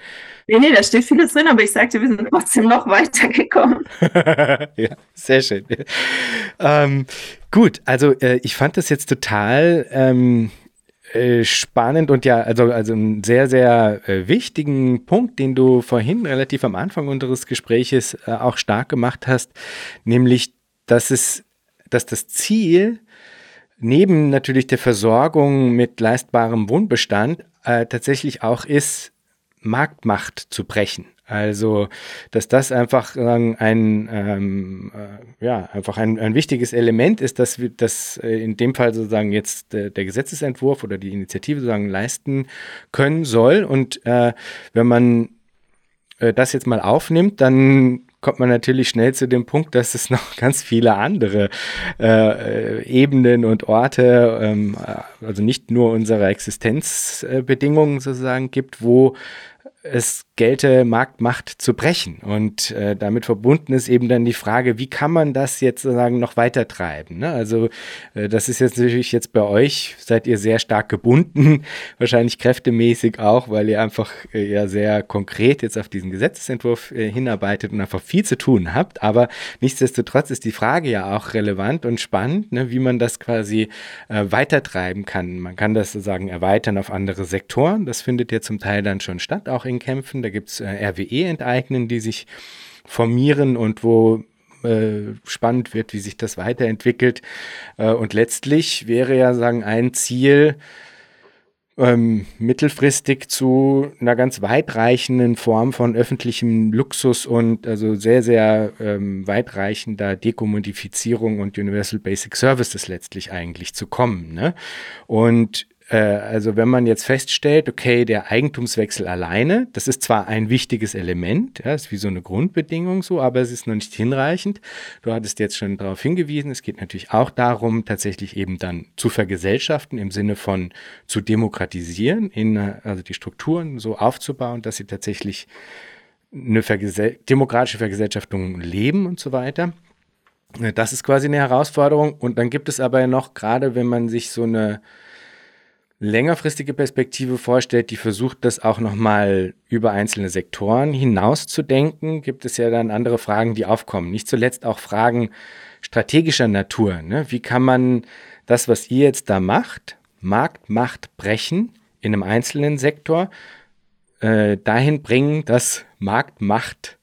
Nee, nee, da steht vieles drin, aber ich sagte, wir sind trotzdem noch weitergekommen. ja, sehr schön. Ähm, gut, also äh, ich fand das jetzt total ähm, äh, spannend und ja, also, also einen sehr, sehr äh, wichtigen Punkt, den du vorhin relativ am Anfang unseres Gespräches äh, auch stark gemacht hast, nämlich, dass es, dass das Ziel neben natürlich der Versorgung mit leistbarem Wohnbestand äh, tatsächlich auch ist, Marktmacht zu brechen. Also, dass das einfach ein, ähm, äh, ja, einfach ein, ein wichtiges Element ist, dass wir das äh, in dem Fall sozusagen jetzt äh, der Gesetzesentwurf oder die Initiative sozusagen leisten können soll. Und äh, wenn man das jetzt mal aufnimmt, dann kommt man natürlich schnell zu dem Punkt, dass es noch ganz viele andere äh, Ebenen und Orte, ähm, also nicht nur unsere Existenzbedingungen sozusagen gibt, wo es gelte, Marktmacht zu brechen. Und äh, damit verbunden ist eben dann die Frage, wie kann man das jetzt sozusagen noch weiter treiben? Ne? Also äh, das ist jetzt natürlich jetzt bei euch, seid ihr sehr stark gebunden, wahrscheinlich kräftemäßig auch, weil ihr einfach äh, ja sehr konkret jetzt auf diesen Gesetzesentwurf äh, hinarbeitet und einfach viel zu tun habt. Aber nichtsdestotrotz ist die Frage ja auch relevant und spannend, ne, wie man das quasi äh, weitertreiben kann. Man kann das sozusagen erweitern auf andere Sektoren. Das findet ja zum Teil dann schon statt, auch in Kämpfen. Da gibt es äh, RWE enteignen, die sich formieren und wo äh, spannend wird, wie sich das weiterentwickelt. Äh, und letztlich wäre ja sagen ein Ziel, ähm, mittelfristig zu einer ganz weitreichenden Form von öffentlichem Luxus und also sehr, sehr ähm, weitreichender Dekommodifizierung und Universal Basic Services letztlich eigentlich zu kommen. Ne? Und also wenn man jetzt feststellt, okay, der Eigentumswechsel alleine, das ist zwar ein wichtiges Element, ja, ist wie so eine Grundbedingung so, aber es ist noch nicht hinreichend. Du hattest jetzt schon darauf hingewiesen, es geht natürlich auch darum, tatsächlich eben dann zu vergesellschaften im Sinne von zu demokratisieren, in, also die Strukturen so aufzubauen, dass sie tatsächlich eine Vergesell demokratische Vergesellschaftung leben und so weiter. Das ist quasi eine Herausforderung. Und dann gibt es aber noch, gerade wenn man sich so eine längerfristige Perspektive vorstellt, die versucht, das auch nochmal über einzelne Sektoren hinaus zu denken, gibt es ja dann andere Fragen, die aufkommen. Nicht zuletzt auch Fragen strategischer Natur. Ne? Wie kann man das, was ihr jetzt da macht, Marktmacht brechen in einem einzelnen Sektor, äh, dahin bringen, dass Marktmacht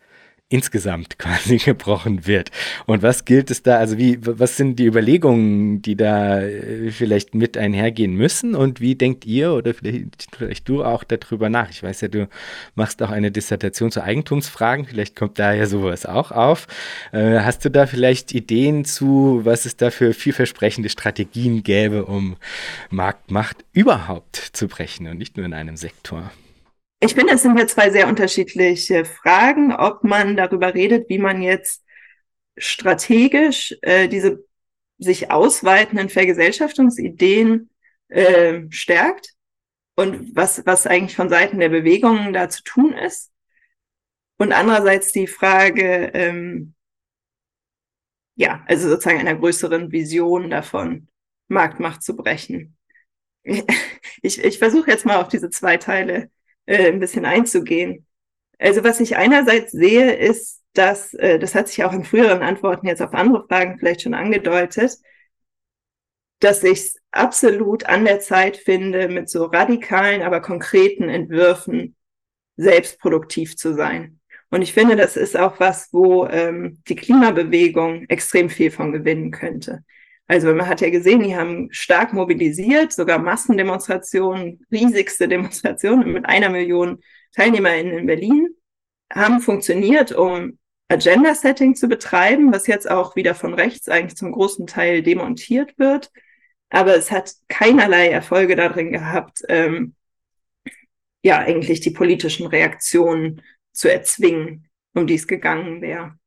insgesamt quasi gebrochen wird. Und was gilt es da, also wie, was sind die Überlegungen, die da äh, vielleicht mit einhergehen müssen und wie denkt ihr oder vielleicht, vielleicht du auch darüber nach? Ich weiß ja, du machst auch eine Dissertation zu Eigentumsfragen, vielleicht kommt da ja sowas auch auf. Äh, hast du da vielleicht Ideen zu, was es da für vielversprechende Strategien gäbe, um Marktmacht überhaupt zu brechen und nicht nur in einem Sektor? Ich finde, es sind hier zwei sehr unterschiedliche Fragen, ob man darüber redet, wie man jetzt strategisch äh, diese sich ausweitenden Vergesellschaftungsideen äh, stärkt und was, was eigentlich von Seiten der Bewegungen da zu tun ist. Und andererseits die Frage, ähm, ja, also sozusagen einer größeren Vision davon, Marktmacht zu brechen. Ich, ich versuche jetzt mal auf diese zwei Teile äh, ein bisschen einzugehen. Also was ich einerseits sehe, ist, dass, äh, das hat sich auch in früheren Antworten jetzt auf andere Fragen vielleicht schon angedeutet, dass ich es absolut an der Zeit finde, mit so radikalen, aber konkreten Entwürfen selbst produktiv zu sein. Und ich finde, das ist auch was, wo ähm, die Klimabewegung extrem viel von gewinnen könnte. Also man hat ja gesehen, die haben stark mobilisiert, sogar Massendemonstrationen, riesigste Demonstrationen mit einer Million TeilnehmerInnen in Berlin, haben funktioniert, um Agenda-Setting zu betreiben, was jetzt auch wieder von rechts eigentlich zum großen Teil demontiert wird. Aber es hat keinerlei Erfolge darin gehabt, ähm, ja, eigentlich die politischen Reaktionen zu erzwingen, um die es gegangen wäre.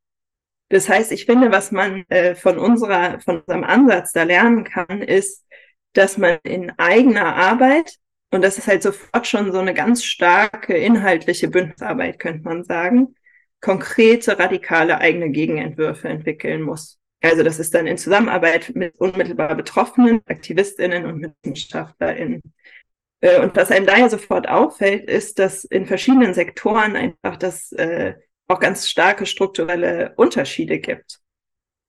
Das heißt, ich finde, was man äh, von unserer, von unserem Ansatz da lernen kann, ist, dass man in eigener Arbeit, und das ist halt sofort schon so eine ganz starke inhaltliche Bündnisarbeit, könnte man sagen, konkrete, radikale eigene Gegenentwürfe entwickeln muss. Also das ist dann in Zusammenarbeit mit unmittelbar Betroffenen, AktivistInnen und WissenschaftlerInnen. Äh, und was einem daher sofort auffällt, ist, dass in verschiedenen Sektoren einfach das äh, auch ganz starke strukturelle Unterschiede gibt.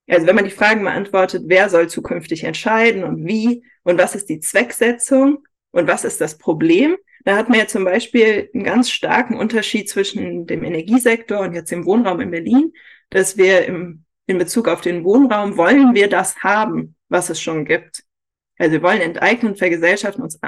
Also wenn man die Fragen beantwortet, wer soll zukünftig entscheiden und wie und was ist die Zwecksetzung und was ist das Problem, da hat man ja zum Beispiel einen ganz starken Unterschied zwischen dem Energiesektor und jetzt dem Wohnraum in Berlin, dass wir im, in Bezug auf den Wohnraum wollen wir das haben, was es schon gibt. Also wir wollen enteignen, vergesellschaften uns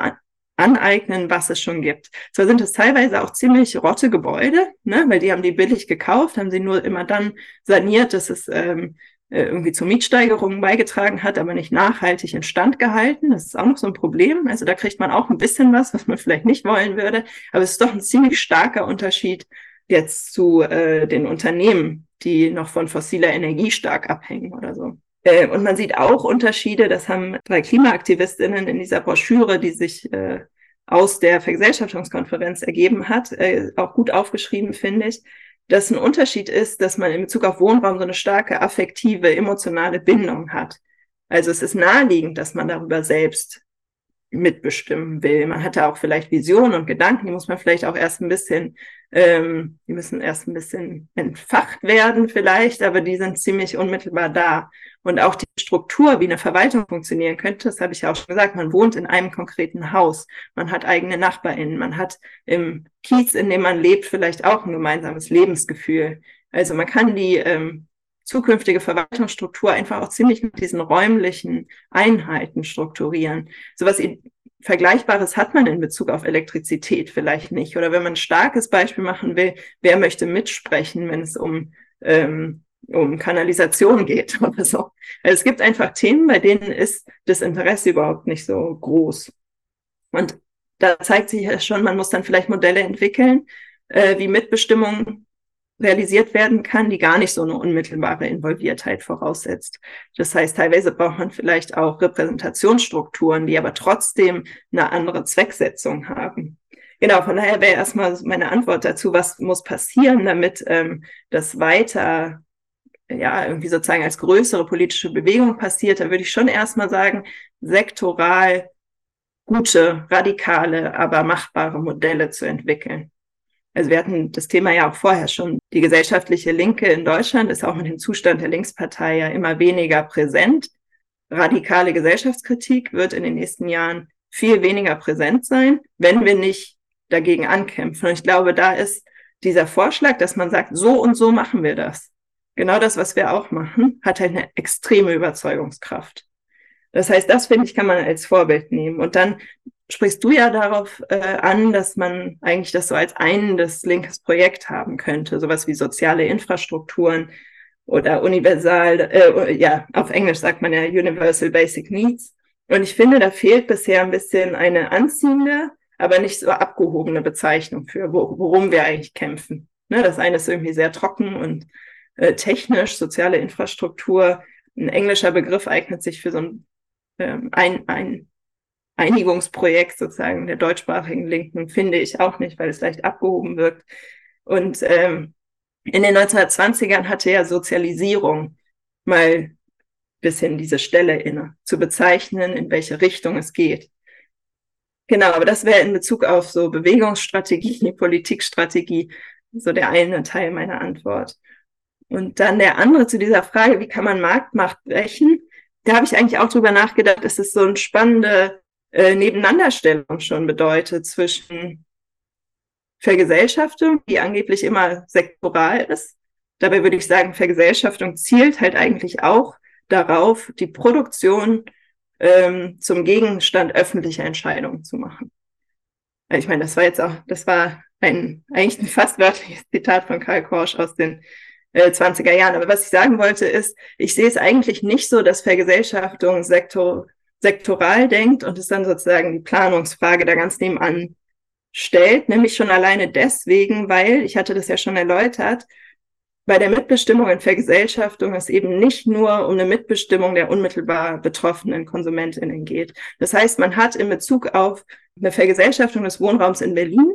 aneignen, was es schon gibt. Zwar sind es teilweise auch ziemlich rotte Gebäude, ne, weil die haben die billig gekauft, haben sie nur immer dann saniert, dass es ähm, äh, irgendwie zu Mietsteigerungen beigetragen hat, aber nicht nachhaltig instand gehalten. Das ist auch noch so ein Problem. Also da kriegt man auch ein bisschen was, was man vielleicht nicht wollen würde. Aber es ist doch ein ziemlich starker Unterschied jetzt zu äh, den Unternehmen, die noch von fossiler Energie stark abhängen oder so. Äh, und man sieht auch Unterschiede, das haben drei Klimaaktivistinnen in dieser Broschüre, die sich äh, aus der Vergesellschaftungskonferenz ergeben hat, äh, auch gut aufgeschrieben, finde ich, dass ein Unterschied ist, dass man in Bezug auf Wohnraum so eine starke affektive, emotionale Bindung hat. Also es ist naheliegend, dass man darüber selbst mitbestimmen will. Man hat da auch vielleicht Visionen und Gedanken, die muss man vielleicht auch erst ein bisschen, ähm, die müssen erst ein bisschen entfacht werden vielleicht, aber die sind ziemlich unmittelbar da. Und auch die Struktur, wie eine Verwaltung funktionieren könnte, das habe ich ja auch schon gesagt, man wohnt in einem konkreten Haus, man hat eigene NachbarInnen, man hat im Kiez, in dem man lebt, vielleicht auch ein gemeinsames Lebensgefühl. Also man kann die ähm, zukünftige Verwaltungsstruktur einfach auch ziemlich mit diesen räumlichen Einheiten strukturieren. Sowas Vergleichbares hat man in Bezug auf Elektrizität vielleicht nicht. Oder wenn man ein starkes Beispiel machen will, wer möchte mitsprechen, wenn es um, ähm, um Kanalisation geht oder so. Es gibt einfach Themen, bei denen ist das Interesse überhaupt nicht so groß. Und da zeigt sich ja schon, man muss dann vielleicht Modelle entwickeln, äh, wie Mitbestimmung realisiert werden kann, die gar nicht so eine unmittelbare Involviertheit voraussetzt. Das heißt, teilweise braucht man vielleicht auch Repräsentationsstrukturen, die aber trotzdem eine andere Zwecksetzung haben. Genau, von daher wäre erstmal meine Antwort dazu, was muss passieren, damit ähm, das weiter ja, irgendwie sozusagen als größere politische Bewegung passiert, da würde ich schon erstmal sagen, sektoral gute, radikale, aber machbare Modelle zu entwickeln. Also wir hatten das Thema ja auch vorher schon. Die gesellschaftliche Linke in Deutschland ist auch mit dem Zustand der Linkspartei ja immer weniger präsent. Radikale Gesellschaftskritik wird in den nächsten Jahren viel weniger präsent sein, wenn wir nicht dagegen ankämpfen. Und ich glaube, da ist dieser Vorschlag, dass man sagt, so und so machen wir das. Genau das, was wir auch machen, hat halt eine extreme Überzeugungskraft. Das heißt, das finde ich, kann man als Vorbild nehmen. Und dann sprichst du ja darauf äh, an, dass man eigentlich das so als ein das linkes Projekt haben könnte, sowas wie soziale Infrastrukturen oder universal, äh, ja, auf Englisch sagt man ja Universal Basic Needs. Und ich finde, da fehlt bisher ein bisschen eine anziehende, aber nicht so abgehobene Bezeichnung für, wo, worum wir eigentlich kämpfen. Ne, das eine ist irgendwie sehr trocken und äh, technisch, soziale Infrastruktur. Ein englischer Begriff eignet sich für so ein, ähm, ein, ein Einigungsprojekt sozusagen der deutschsprachigen Linken finde ich auch nicht, weil es leicht abgehoben wirkt. Und ähm, in den 1920ern hatte ja Sozialisierung mal bisschen diese Stelle inne, zu bezeichnen, in welche Richtung es geht. Genau, aber das wäre in Bezug auf so Bewegungsstrategie, Politikstrategie, so der eine Teil meiner Antwort. Und dann der andere zu dieser Frage, wie kann man Marktmacht brechen? Da habe ich eigentlich auch drüber nachgedacht, es ist so eine spannende äh, Nebeneinanderstellung schon bedeutet zwischen Vergesellschaftung, die angeblich immer sektoral ist. Dabei würde ich sagen, Vergesellschaftung zielt halt eigentlich auch darauf, die Produktion ähm, zum Gegenstand öffentlicher Entscheidungen zu machen. Ich meine, das war jetzt auch, das war ein eigentlich ein fast wörtliches Zitat von Karl Korsch aus den äh, 20er Jahren. Aber was ich sagen wollte ist, ich sehe es eigentlich nicht so, dass Vergesellschaftung sektor, sektoral denkt und es dann sozusagen die Planungsfrage da ganz nebenan stellt, nämlich schon alleine deswegen, weil, ich hatte das ja schon erläutert, bei der Mitbestimmung in Vergesellschaftung es eben nicht nur um eine Mitbestimmung der unmittelbar betroffenen KonsumentInnen geht. Das heißt, man hat in Bezug auf eine Vergesellschaftung des Wohnraums in Berlin,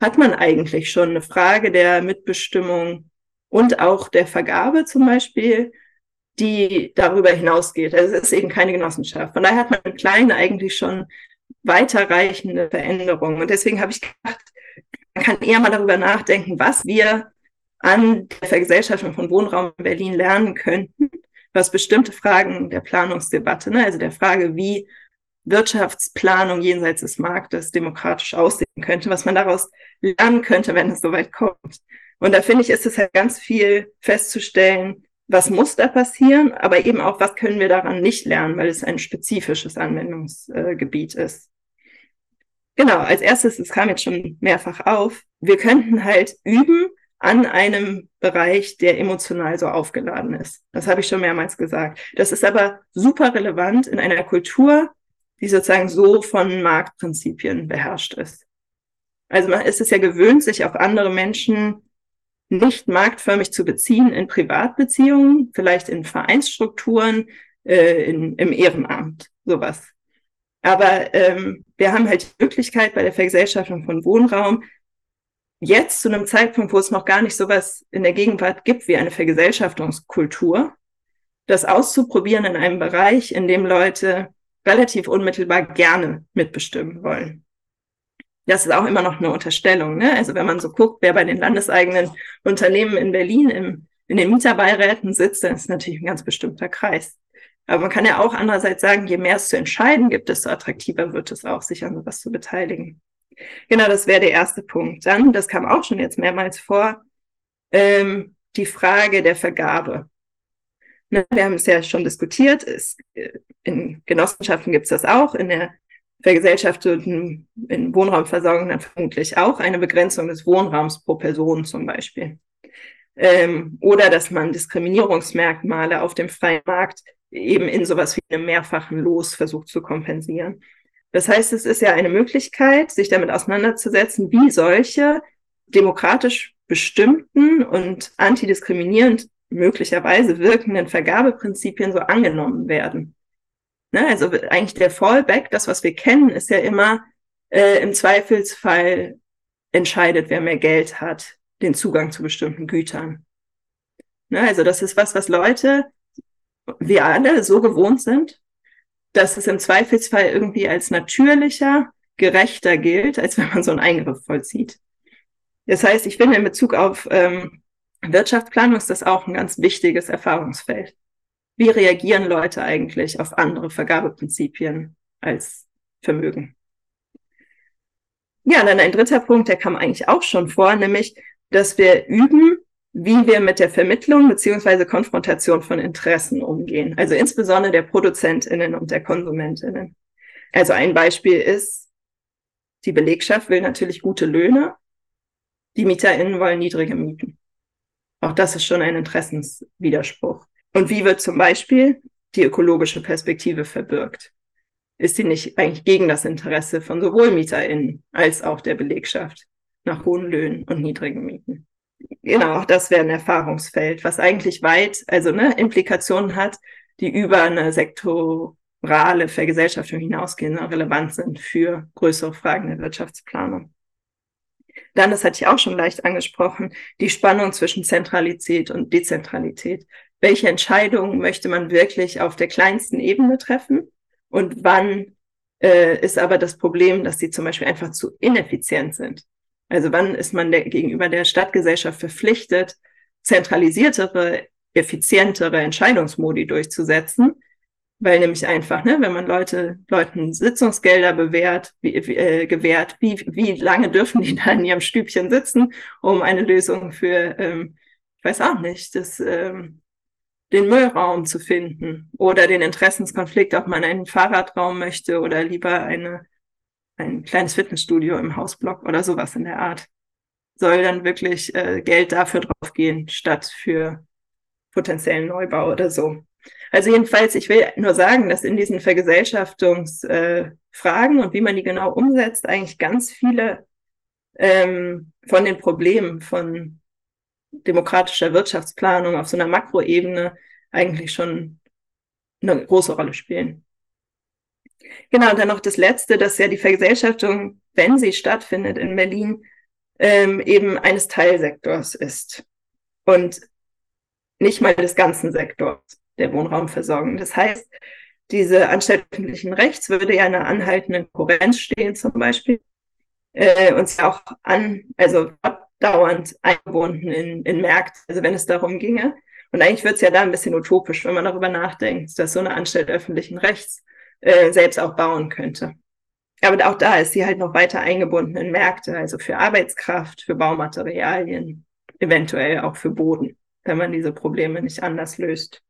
hat man eigentlich schon eine Frage der Mitbestimmung und auch der Vergabe zum Beispiel die darüber hinausgeht. Also es ist eben keine Genossenschaft. Von daher hat man im Kleinen eigentlich schon weiterreichende Veränderungen. Und deswegen habe ich gedacht, man kann eher mal darüber nachdenken, was wir an der Vergesellschaftung von Wohnraum in Berlin lernen könnten, was bestimmte Fragen der Planungsdebatte, ne, also der Frage, wie Wirtschaftsplanung jenseits des Marktes demokratisch aussehen könnte, was man daraus lernen könnte, wenn es soweit kommt. Und da finde ich, ist es halt ganz viel festzustellen, was muss da passieren, aber eben auch, was können wir daran nicht lernen, weil es ein spezifisches Anwendungsgebiet ist. Genau, als erstes, es kam jetzt schon mehrfach auf, wir könnten halt üben an einem Bereich, der emotional so aufgeladen ist. Das habe ich schon mehrmals gesagt. Das ist aber super relevant in einer Kultur, die sozusagen so von Marktprinzipien beherrscht ist. Also man ist es ja gewöhnt, sich auf andere Menschen nicht marktförmig zu beziehen in Privatbeziehungen, vielleicht in Vereinsstrukturen, äh, in, im Ehrenamt, sowas. Aber ähm, wir haben halt die Möglichkeit bei der Vergesellschaftung von Wohnraum, jetzt zu einem Zeitpunkt, wo es noch gar nicht sowas in der Gegenwart gibt wie eine Vergesellschaftungskultur, das auszuprobieren in einem Bereich, in dem Leute relativ unmittelbar gerne mitbestimmen wollen das ist auch immer noch eine Unterstellung. Ne? Also wenn man so guckt, wer bei den landeseigenen Unternehmen in Berlin im, in den Mieterbeiräten sitzt, dann ist natürlich ein ganz bestimmter Kreis. Aber man kann ja auch andererseits sagen, je mehr es zu entscheiden gibt, desto attraktiver wird es auch, sich an sowas zu beteiligen. Genau, das wäre der erste Punkt. Dann, das kam auch schon jetzt mehrmals vor, ähm, die Frage der Vergabe. Ne, wir haben es ja schon diskutiert. Es, äh, in Genossenschaften gibt es das auch. In der vergesellschafteten in Wohnraumversorgung dann vermutlich auch eine Begrenzung des Wohnraums pro Person zum Beispiel. Ähm, oder dass man Diskriminierungsmerkmale auf dem freien Markt eben in sowas wie einem mehrfachen Los versucht zu kompensieren. Das heißt, es ist ja eine Möglichkeit, sich damit auseinanderzusetzen, wie solche demokratisch bestimmten und antidiskriminierend möglicherweise wirkenden Vergabeprinzipien so angenommen werden. Ne? Also eigentlich der Fallback, das, was wir kennen, ist ja immer äh, im Zweifelsfall entscheidet, wer mehr Geld hat, den Zugang zu bestimmten Gütern. Ne? Also das ist was, was Leute, wir alle so gewohnt sind, dass es im Zweifelsfall irgendwie als natürlicher, gerechter gilt, als wenn man so einen Eingriff vollzieht. Das heißt, ich finde in Bezug auf ähm, Wirtschaftsplanung ist das auch ein ganz wichtiges Erfahrungsfeld. Wie reagieren Leute eigentlich auf andere Vergabeprinzipien als Vermögen? Ja, dann ein dritter Punkt, der kam eigentlich auch schon vor, nämlich, dass wir üben, wie wir mit der Vermittlung beziehungsweise Konfrontation von Interessen umgehen. Also insbesondere der ProduzentInnen und der KonsumentInnen. Also ein Beispiel ist, die Belegschaft will natürlich gute Löhne, die MieterInnen wollen niedrige Mieten. Auch das ist schon ein Interessenswiderspruch. Und wie wird zum Beispiel die ökologische Perspektive verbirgt? Ist sie nicht eigentlich gegen das Interesse von sowohl MieterInnen als auch der Belegschaft nach hohen Löhnen und niedrigen Mieten? Genau, auch das wäre ein Erfahrungsfeld, was eigentlich weit, also ne, Implikationen hat, die über eine sektorale Vergesellschaftung hinausgehen, relevant sind für größere Fragen der Wirtschaftsplanung. Dann, das hatte ich auch schon leicht angesprochen, die Spannung zwischen Zentralität und Dezentralität. Welche Entscheidungen möchte man wirklich auf der kleinsten Ebene treffen? Und wann äh, ist aber das Problem, dass sie zum Beispiel einfach zu ineffizient sind? Also wann ist man der, gegenüber der Stadtgesellschaft verpflichtet, zentralisiertere, effizientere Entscheidungsmodi durchzusetzen, weil nämlich einfach, ne, wenn man Leute, Leuten Sitzungsgelder bewährt, wie, äh, gewährt, wie, wie lange dürfen die da in ihrem Stübchen sitzen, um eine Lösung für, ähm, ich weiß auch nicht, das, ähm, den Müllraum zu finden oder den Interessenskonflikt, ob man einen Fahrradraum möchte oder lieber eine, ein kleines Fitnessstudio im Hausblock oder sowas in der Art. Soll dann wirklich äh, Geld dafür draufgehen, statt für potenziellen Neubau oder so. Also jedenfalls, ich will nur sagen, dass in diesen Vergesellschaftungsfragen äh, und wie man die genau umsetzt, eigentlich ganz viele ähm, von den Problemen von demokratischer Wirtschaftsplanung auf so einer Makroebene eigentlich schon eine große Rolle spielen. Genau, und dann noch das Letzte, dass ja die Vergesellschaftung, wenn sie stattfindet in Berlin, ähm, eben eines Teilsektors ist und nicht mal des ganzen Sektors der Wohnraumversorgung. Das heißt, diese Anstalt öffentlichen Rechts würde ja einer anhaltenden Konkurrenz stehen zum Beispiel äh, und sie auch an, also dauernd eingebunden in, in Märkte, also wenn es darum ginge. Und eigentlich wird es ja da ein bisschen utopisch, wenn man darüber nachdenkt, dass so eine Anstalt öffentlichen Rechts äh, selbst auch bauen könnte. Aber auch da ist sie halt noch weiter eingebunden in Märkte, also für Arbeitskraft, für Baumaterialien, eventuell auch für Boden, wenn man diese Probleme nicht anders löst.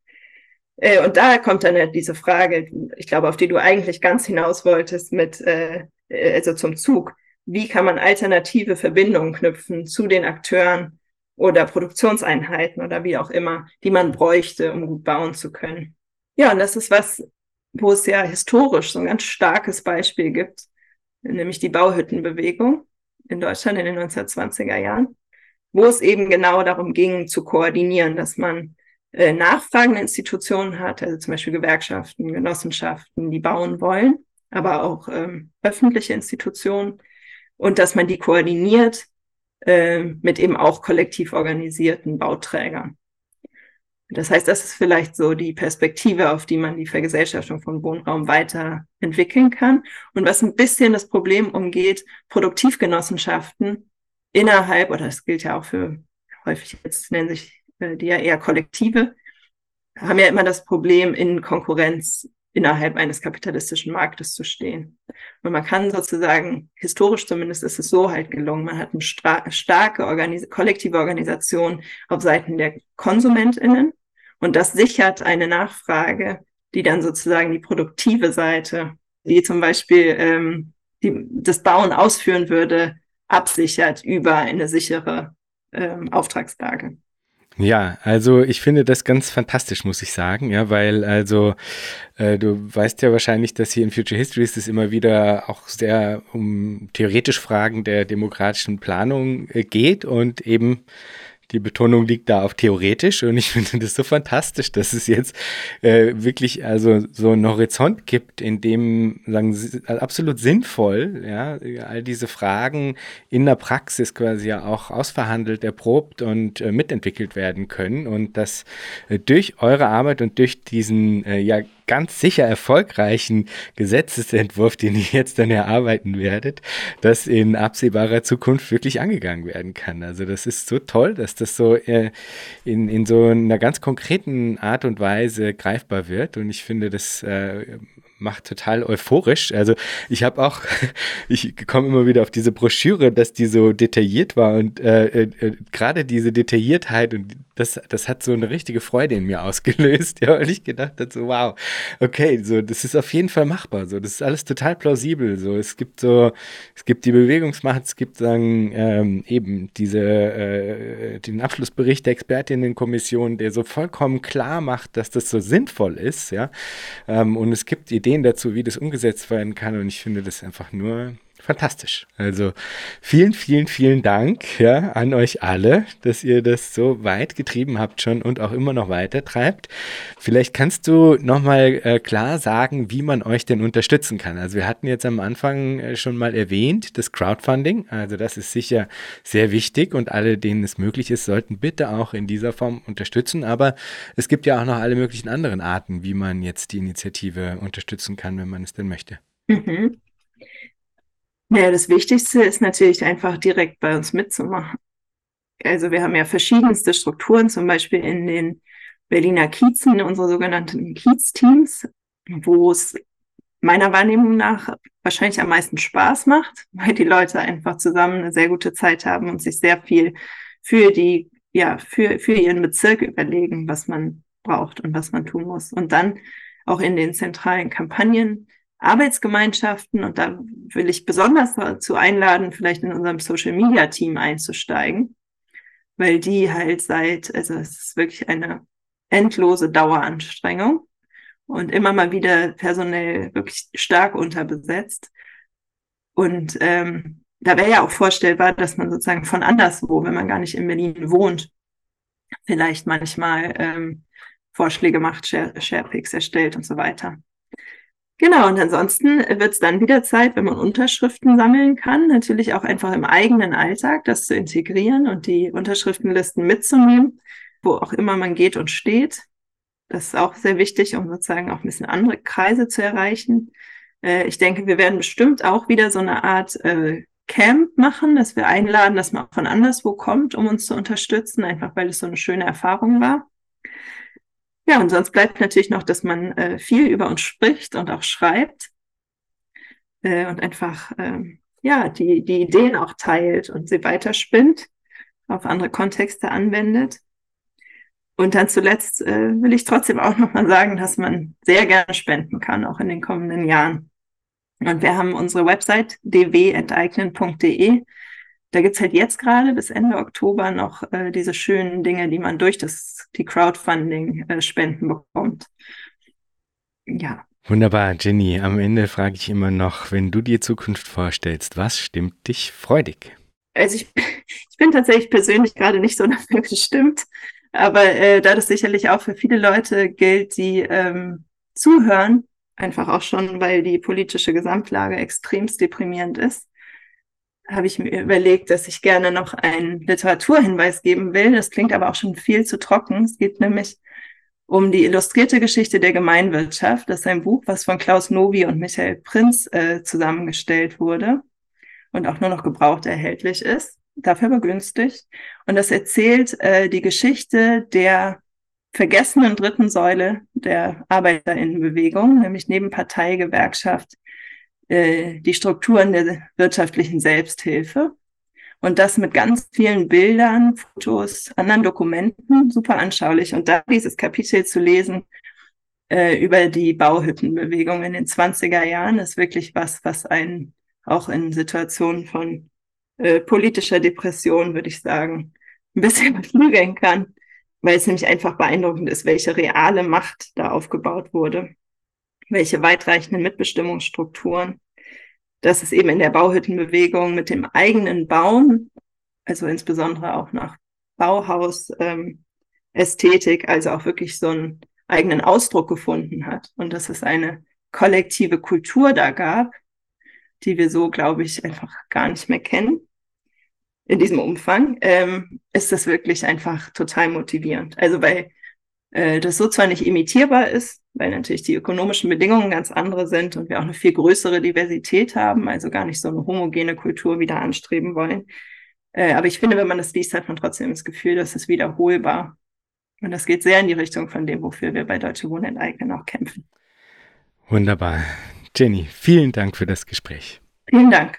Äh, und da kommt dann ja diese Frage, ich glaube, auf die du eigentlich ganz hinaus wolltest, mit, äh, äh, also zum Zug. Wie kann man alternative Verbindungen knüpfen zu den Akteuren oder Produktionseinheiten oder wie auch immer, die man bräuchte, um gut bauen zu können? Ja, und das ist was, wo es ja historisch so ein ganz starkes Beispiel gibt, nämlich die Bauhüttenbewegung in Deutschland in den 1920er Jahren, wo es eben genau darum ging, zu koordinieren, dass man äh, nachfragende Institutionen hat, also zum Beispiel Gewerkschaften, Genossenschaften, die bauen wollen, aber auch ähm, öffentliche Institutionen und dass man die koordiniert äh, mit eben auch kollektiv organisierten Bauträgern. Das heißt, das ist vielleicht so die Perspektive, auf die man die Vergesellschaftung von Wohnraum weiterentwickeln kann. Und was ein bisschen das Problem umgeht, Produktivgenossenschaften innerhalb, oder das gilt ja auch für häufig jetzt nennen sich die ja eher Kollektive, haben ja immer das Problem, in Konkurrenz innerhalb eines kapitalistischen Marktes zu stehen. Und man kann sozusagen, historisch zumindest ist es so halt gelungen, man hat eine starke Organis kollektive Organisation auf Seiten der KonsumentInnen Und das sichert eine Nachfrage, die dann sozusagen die produktive Seite, die zum Beispiel ähm, die, das Bauen ausführen würde, absichert über eine sichere ähm, Auftragslage. Ja, also ich finde das ganz fantastisch, muss ich sagen, ja, weil also äh, du weißt ja wahrscheinlich, dass hier in Future Histories es immer wieder auch sehr um theoretisch Fragen der demokratischen Planung äh, geht und eben die Betonung liegt da auf theoretisch und ich finde das so fantastisch, dass es jetzt äh, wirklich also so einen Horizont gibt, in dem sagen Sie, absolut sinnvoll, ja, all diese Fragen in der Praxis quasi ja auch ausverhandelt, erprobt und äh, mitentwickelt werden können und dass äh, durch eure Arbeit und durch diesen äh, ja ganz sicher erfolgreichen Gesetzesentwurf, den ihr jetzt dann erarbeiten werdet, das in absehbarer Zukunft wirklich angegangen werden kann. Also das ist so toll, dass das so äh, in, in so einer ganz konkreten Art und Weise greifbar wird. Und ich finde, das äh, macht total euphorisch. Also ich habe auch, ich komme immer wieder auf diese Broschüre, dass die so detailliert war und äh, äh, äh, gerade diese Detailliertheit und das, das hat so eine richtige Freude in mir ausgelöst, ja, weil ich gedacht habe, so wow, okay, so das ist auf jeden Fall machbar, so das ist alles total plausibel, so es gibt so, es gibt die Bewegungsmacht, es gibt sagen ähm, eben diese äh, den Abschlussbericht der Expertinnenkommission, der so vollkommen klar macht, dass das so sinnvoll ist, ja, ähm, und es gibt Ideen Ideen dazu, wie das umgesetzt werden kann. Und ich finde das einfach nur fantastisch. Also vielen, vielen, vielen Dank ja, an euch alle, dass ihr das so weit getrieben habt schon und auch immer noch weiter treibt. Vielleicht kannst du nochmal äh, klar sagen, wie man euch denn unterstützen kann. Also wir hatten jetzt am Anfang äh, schon mal erwähnt, das Crowdfunding. Also das ist sicher sehr wichtig und alle, denen es möglich ist, sollten bitte auch in dieser Form unterstützen. Aber es gibt ja auch noch alle möglichen anderen Arten, wie man jetzt die Initiative unterstützen kann, wenn man es denn möchte. Mhm. Naja, das Wichtigste ist natürlich einfach direkt bei uns mitzumachen. Also wir haben ja verschiedenste Strukturen, zum Beispiel in den Berliner Kiezen, unsere sogenannten Kiez-Teams, wo es meiner Wahrnehmung nach wahrscheinlich am meisten Spaß macht, weil die Leute einfach zusammen eine sehr gute Zeit haben und sich sehr viel für die, ja, für, für ihren Bezirk überlegen, was man braucht und was man tun muss. Und dann auch in den zentralen Kampagnen Arbeitsgemeinschaften und da will ich besonders dazu einladen, vielleicht in unserem Social Media Team einzusteigen, weil die halt seit, also es ist wirklich eine endlose Daueranstrengung und immer mal wieder personell wirklich stark unterbesetzt. Und ähm, da wäre ja auch vorstellbar, dass man sozusagen von anderswo, wenn man gar nicht in Berlin wohnt, vielleicht manchmal ähm, Vorschläge macht, Share, Sharepics erstellt und so weiter. Genau, und ansonsten wird es dann wieder Zeit, wenn man Unterschriften sammeln kann, natürlich auch einfach im eigenen Alltag das zu integrieren und die Unterschriftenlisten mitzunehmen, wo auch immer man geht und steht. Das ist auch sehr wichtig, um sozusagen auch ein bisschen andere Kreise zu erreichen. Äh, ich denke, wir werden bestimmt auch wieder so eine Art äh, Camp machen, dass wir einladen, dass man auch von anderswo kommt, um uns zu unterstützen, einfach weil es so eine schöne Erfahrung war. Ja, und sonst bleibt natürlich noch, dass man äh, viel über uns spricht und auch schreibt äh, und einfach äh, ja die, die Ideen auch teilt und sie weiterspinnt, auf andere Kontexte anwendet. Und dann zuletzt äh, will ich trotzdem auch nochmal sagen, dass man sehr gerne spenden kann, auch in den kommenden Jahren. Und wir haben unsere Website dwenteignen.de da gibt's halt jetzt gerade bis Ende Oktober noch äh, diese schönen Dinge, die man durch das, die Crowdfunding-Spenden äh, bekommt. Ja. Wunderbar, Jenny. Am Ende frage ich immer noch, wenn du dir Zukunft vorstellst, was stimmt dich freudig? Also ich, ich bin tatsächlich persönlich gerade nicht so dafür gestimmt, aber äh, da das sicherlich auch für viele Leute gilt, die ähm, zuhören, einfach auch schon, weil die politische Gesamtlage extremst deprimierend ist, habe ich mir überlegt, dass ich gerne noch einen Literaturhinweis geben will. Das klingt aber auch schon viel zu trocken. Es geht nämlich um die illustrierte Geschichte der Gemeinwirtschaft. Das ist ein Buch, was von Klaus Novi und Michael Prinz äh, zusammengestellt wurde und auch nur noch gebraucht erhältlich ist. Dafür aber günstig. Und das erzählt äh, die Geschichte der vergessenen dritten Säule der Arbeiterinnenbewegung, nämlich neben Partei, Gewerkschaft, äh, die Strukturen der wirtschaftlichen Selbsthilfe. Und das mit ganz vielen Bildern, Fotos, anderen Dokumenten, super anschaulich. Und da dieses Kapitel zu lesen äh, über die Bauhüttenbewegung in den 20er Jahren ist wirklich was, was einen auch in Situationen von äh, politischer Depression, würde ich sagen, ein bisschen beflügeln kann, weil es nämlich einfach beeindruckend ist, welche reale Macht da aufgebaut wurde, welche weitreichenden Mitbestimmungsstrukturen dass es eben in der Bauhüttenbewegung mit dem eigenen Bauen, also insbesondere auch nach Bauhaus ähm, also auch wirklich so einen eigenen Ausdruck gefunden hat und dass es eine kollektive Kultur da gab, die wir so, glaube ich, einfach gar nicht mehr kennen in diesem Umfang, ähm, ist das wirklich einfach total motivierend. Also weil äh, das so zwar nicht imitierbar ist, weil natürlich die ökonomischen Bedingungen ganz andere sind und wir auch eine viel größere Diversität haben, also gar nicht so eine homogene Kultur wieder anstreben wollen. Äh, aber ich finde, wenn man das liest, hat man trotzdem das Gefühl, dass es wiederholbar. Und das geht sehr in die Richtung von dem, wofür wir bei Deutsche Wohnen enteignen auch kämpfen. Wunderbar. Jenny, vielen Dank für das Gespräch. Vielen Dank.